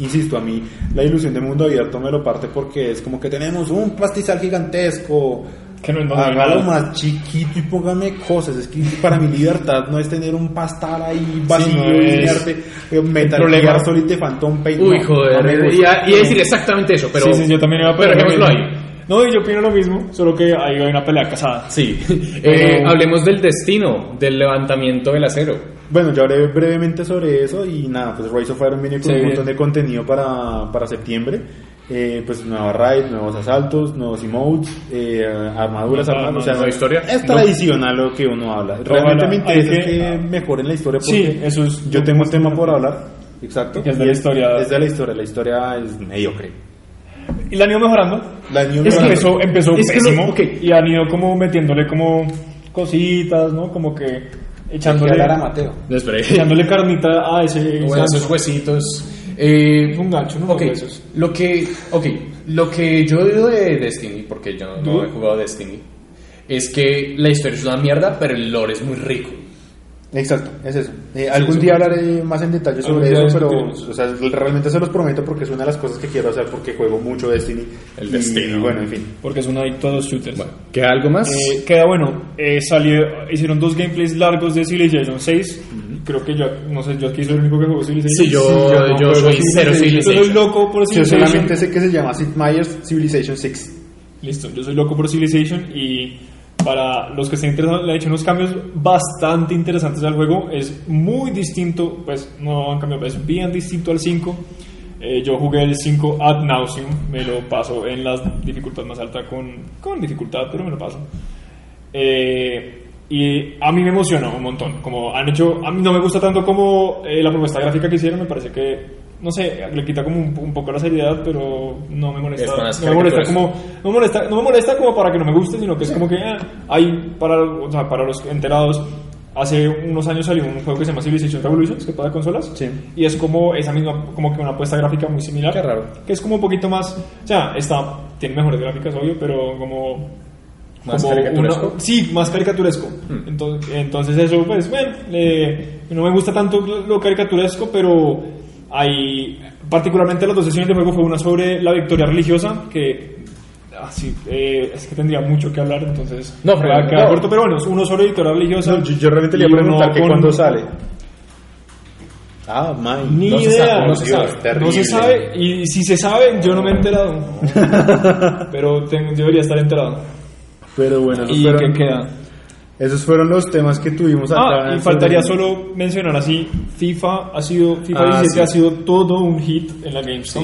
insisto, a mí la ilusión de mundo abierto me lo parte porque es como que tenemos un pastizal gigantesco,
Que no es
hágalo más chiquito y póngame cosas, es que para mi libertad no es tener un pastar ahí vacío
no
y linearte, eh, Metal Gear Solid de Phantom Pain.
Uy,
no,
joder.
no
y, y decir exactamente eso, pero.
sí, sí, yo también iba a
Pero
pelear.
dejémoslo
lo
ahí.
No, yo opino lo mismo, solo que ahí hay una pelea casada.
Sí. Eh,
Pero-
hablemos del destino, del levantamiento del acero.
Bueno, yo hablé brevemente sobre eso y nada, pues Rise of Iron viene con
Sí,
un
bien.
montón de contenido para, para septiembre. Eh, pues nueva raid, nuevos asaltos, nuevos emotes, eh, armaduras,
Nueva-
armaduras, o sea,
nueva historia.
Es
No.
tradicional lo que uno habla. Realmente me interesa
que-
que, mejoren la historia porque
Sí, eso es.
yo tengo un tema por hablar. Exacto.
Es de la historia.
Es de la historia. La historia es mediocre.
Y la han ido mejorando.
La han ido
Es que
mejorando.
empezó, empezó
es que no-
pésimo
ok.
y han ido como metiéndole como cositas, ¿no? Como que echándole,
a Mateo.
Echándole carnita a ese
Bueno,
gancho.
esos huesitos. Eh,
Un gancho, ¿no?
ok,
Huesos.
lo que, ok, lo que yo digo de Destiny, porque yo no
¿Tú?
he jugado Destiny, es que la historia es una mierda, pero el lore es muy rico.
Exacto, es eso. Eh, algún
sí.
día hablaré más en detalle
Algún
sobre eso, pero o sea, realmente se los prometo porque es una de las cosas que quiero hacer porque juego mucho Destiny.
El
Y,
Destino.
bueno, en fin.
Porque es un adicto a los shooters.
¿Queda algo más?
Eh, queda bueno, eh, salió, hicieron dos gameplays largos de Civilization 6. Creo que yo, no sé, yo aquí soy el único que juego Civilization.
sí, yo,
sí, yo no
yo soy
Civilization.
cero
Yo soy
Civilization.
loco por
Yo
Civilization.
solamente sé que se llama Sid Meier's Civilization 6.
Listo, yo soy loco por Civilization y para los que estén interesados le he hecho unos cambios bastante interesantes al juego. Es muy distinto, pues no han cambiado, es bien distinto al 5. Eh, yo jugué el 5 ad nauseum, me lo paso en la dificultad más alta con, con dificultad, pero me lo paso. Eh, y a mí me emocionó un montón. Como han hecho, a mí no me gusta tanto como eh, la propuesta gráfica que hicieron, me parece que, no sé, le quita como un, un poco la seriedad, pero no me molesta. No me molesta como, no me molesta, no me molesta como para que no me guste, sino que es como que ah, hay para, o sea, para los enterados hace unos años salió un juego que se llama Civilization Revolutions, que para consolas.
Sí.
Y es como esa misma, como que una apuesta gráfica muy similar.
Qué raro.
Que es como un poquito más, o sea, está, tiene mejores gráficas, obvio, pero como...
¿Más
como
caricaturesco?
una- sí, más caricaturesco. Entonces, entonces eso, pues, bueno, eh, no me gusta tanto lo caricaturesco, pero hay, particularmente las dos sesiones de juego fue una sobre la victoria religiosa, que... ah, sí, eh, es que tendría mucho que hablar, entonces
No,
voy
pero-
a quedar
no.
corto, pero bueno, uno sobre victoria religiosa.
No, yo, yo realmente le iba a preguntar que
con-
cuándo sale. Ah, my.
Ni
No se
idea,
sabe,
no, se
se
sabe. No se sabe, y si se sabe, yo no me he enterado. Pero tengo- yo debería estar enterado.
Pero bueno,
¿Y qué queda?
Esos fueron los temas que tuvimos acá.
Ah, y faltaría solo mencionar así, FIFA ha sido, FIFA
Ah,
17
sí.
ha sido todo un hit en la GameStop.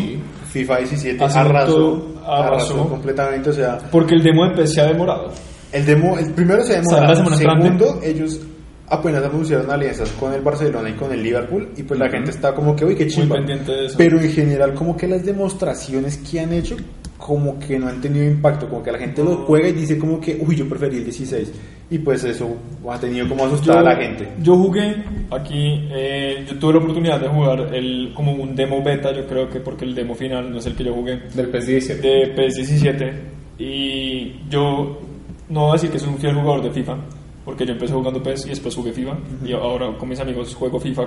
FIFA 17
Ha sido
arrasó, arrasó,
arrasó.
completamente, o sea,
Porque el demo se ha demorado.
el demo, el primero se demoró,
semana entrante.
segundo ellos apenas anunciaron alianzas con el Barcelona y con el Liverpool y pues la gente está como que, uy, qué chimba.
pendiente de eso.
Pero en general como que las demostraciones que han hecho como que no han tenido impacto, como que la gente lo juega y dice como que, uy, yo preferí el 16 y pues eso ha tenido como asustar a la gente.
yo jugué aquí, eh, yo tuve la oportunidad de jugar el, como un demo beta, yo creo que porque el demo final no es el que yo jugué.
Del PES 17.
de PS17 y yo no voy a decir que soy un fiel jugador de FIFA porque yo empecé jugando PES y después jugué FIFA y ahora con mis amigos juego FIFA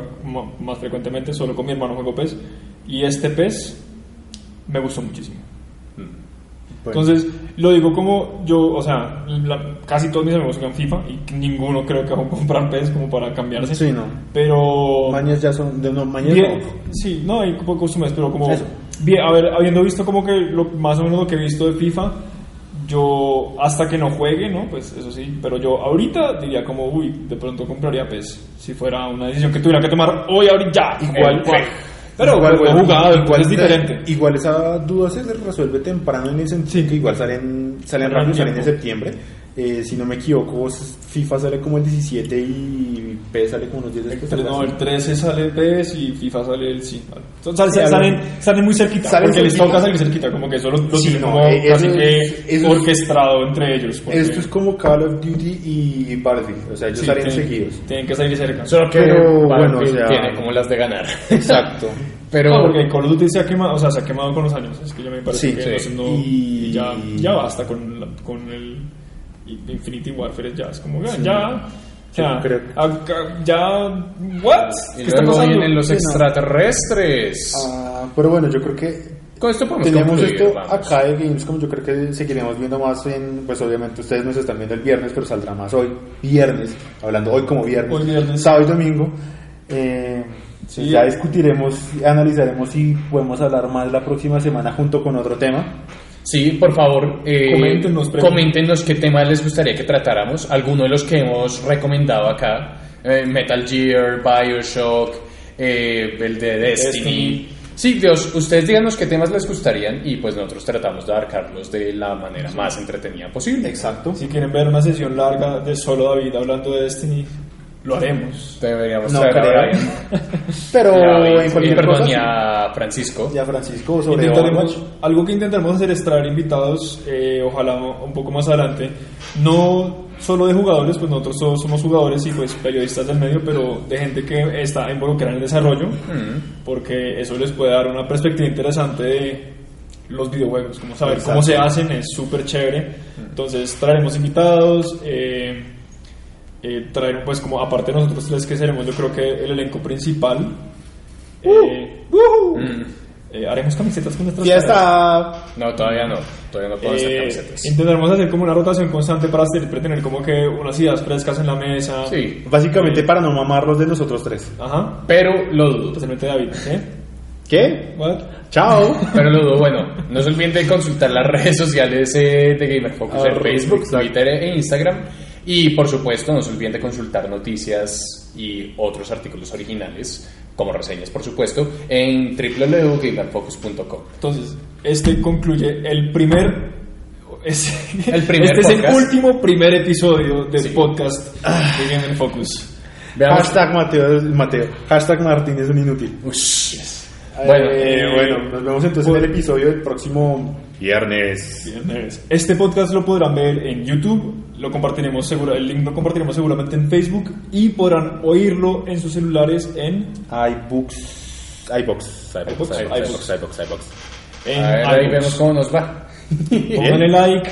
más frecuentemente, solo con mi hermano juego PES y este PES me gustó muchísimo.
Bueno.
Entonces, lo digo como yo, o sea, la- casi todos mis amigos juegan FIFA y ninguno creo que va a comprar PES como para cambiarse.
Sí, no.
Pero...
Mañas ya son, de, no, mañas
Bien,
no.
sí, no, hay pocos costumbres, pero como...
Eso.
Bien, a ver, habiendo visto como que lo, más o menos lo que he visto de FIFA, yo hasta que no juegue, ¿no? Pues eso sí, pero yo ahorita diría como, uy, de pronto compraría PES, si fuera una decisión que tuviera que tomar hoy, ahorita, ya.
Igual,
pues, Pero
igual,
igual, he jugado, igual es
esa-
diferente.
Igual esa duda se resuelve temprano en el sentido que igual salen, salen rápido, salen en septiembre. Eh, si no me equivoco, FIFA sale como el 17 y PES sale como unos 10 después.
No, el 13 sale PES y FIFA sale el sí. vale. Entonces,
Sí,
salen,
algo.
salen muy cerquita,
Salen
porque les
cerquita.
toca salir cerquita, como que eso lo, lo
Sí,
tienen
no,
como
eh,
casi
eso
que
es- eso es-
orquestado entre ellos. porque-
Esto es como Call of Duty y Battlefield, o sea, ellos
sí,
salen
tienen-
seguidos.
Tienen que salir cerca.
Solo que
Pero, bueno, o sea-
tiene como las de ganar.
Exacto.
Pero
No, porque Call of Duty se ha quemado, o sea, se ha quemado con los años. Es que ya me parece
Sí,
que
sí.
no-
y
ya, ya basta con, la- con el Infinity Warfare. Ya es como, ya, ya. O sea,
Yo creo-
acá- ya. ¿What?
y
¿Qué está pasando?
vienen los
Sí,
extraterrestres.
Ah, pero bueno, yo creo que
Con esto podemos
tenemos esto
vamos.
acá de Gamescom. Yo creo que seguiremos viendo más en. Pues obviamente ustedes nos están viendo el viernes, pero saldrá más hoy, viernes, hablando hoy como viernes,
Hoy viernes.
sábado y domingo. Eh,
Sí.
ya discutiremos, analizaremos si podemos hablar más la próxima semana junto con otro tema.
Sí, por favor, eh,
Coméntenos,
qué temas les gustaría que tratáramos. Alguno de los que hemos recomendado acá: eh, Metal Gear, Bioshock, eh, el de Destiny.
Destiny.
Sí, Dios, ustedes díganos qué temas les gustarían y pues nosotros tratamos de abarcarlos de la manera más entretenida posible.
Exacto.
Si quieren ver una sesión larga de solo David hablando de Destiny, lo haremos.
Deberíamos
No
traer a
creo.
Brian.
Pero
Y a David,
en cualquier
y perdón,
cosa,
y a Francisco.
ya Francisco sobre
Intentaremos, algo que intentaremos hacer es traer invitados, eh, ojalá un poco más adelante, no solo de jugadores, pues nosotros todos somos jugadores y pues periodistas del medio, pero de gente que está involucrada en el desarrollo,
Mm.
porque eso les puede dar una perspectiva interesante de los videojuegos, como saber cómo
Exacto.
se hacen, es súper chévere. Entonces traeremos invitados, eh, eh, traer pues como aparte de nosotros tres que seremos yo creo que el elenco principal. eh,
Mm.
eh, haremos camisetas con nuestras
Ya está.
No, todavía no. Todavía no puedo hacer
Eh,
camisetas.
intentaremos hacer como una rotación constante para siempre tener como que unas ideas frescas en la mesa.
Sí,
Básicamente para no mamarlos de nosotros tres.
Ajá.
pero lo dudo.
Especialmente David. ¿eh?
¿Qué?
What?
Chao.
Pero lo dudo, bueno, no se olviden de consultar las redes sociales eh, de Gamer Focus en Facebook. Twitter e Instagram. Y por supuesto, no se olviden de consultar noticias y otros artículos originales, como reseñas, por supuesto, en www.gamerfocus.com.
Entonces, este concluye el primer. es-
El primer
este es el
podcast.
último primer episodio del
Sí.
podcast de Game Focus.
Veamos.
Hashtag Mateo, Mateo. Hashtag Martín es un inútil.
Ush. Bueno,
Eh,
eh,
bueno, nos vemos entonces en el episodio del próximo viernes.
Viernes. Este podcast lo podrán ver en YouTube, lo compartiremos seguro, el link lo compartiremos seguramente en Facebook y podrán oírlo en sus celulares en,
iBooks. iBox. iBox.
iBox,
iBox. iBox.
ahí vemos cómo nos va.
Pónganle like.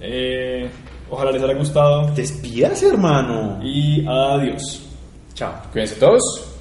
eh, ojalá les haya gustado.
Despídase, hermano.
Y adiós.
Chao.
Cuídense todos.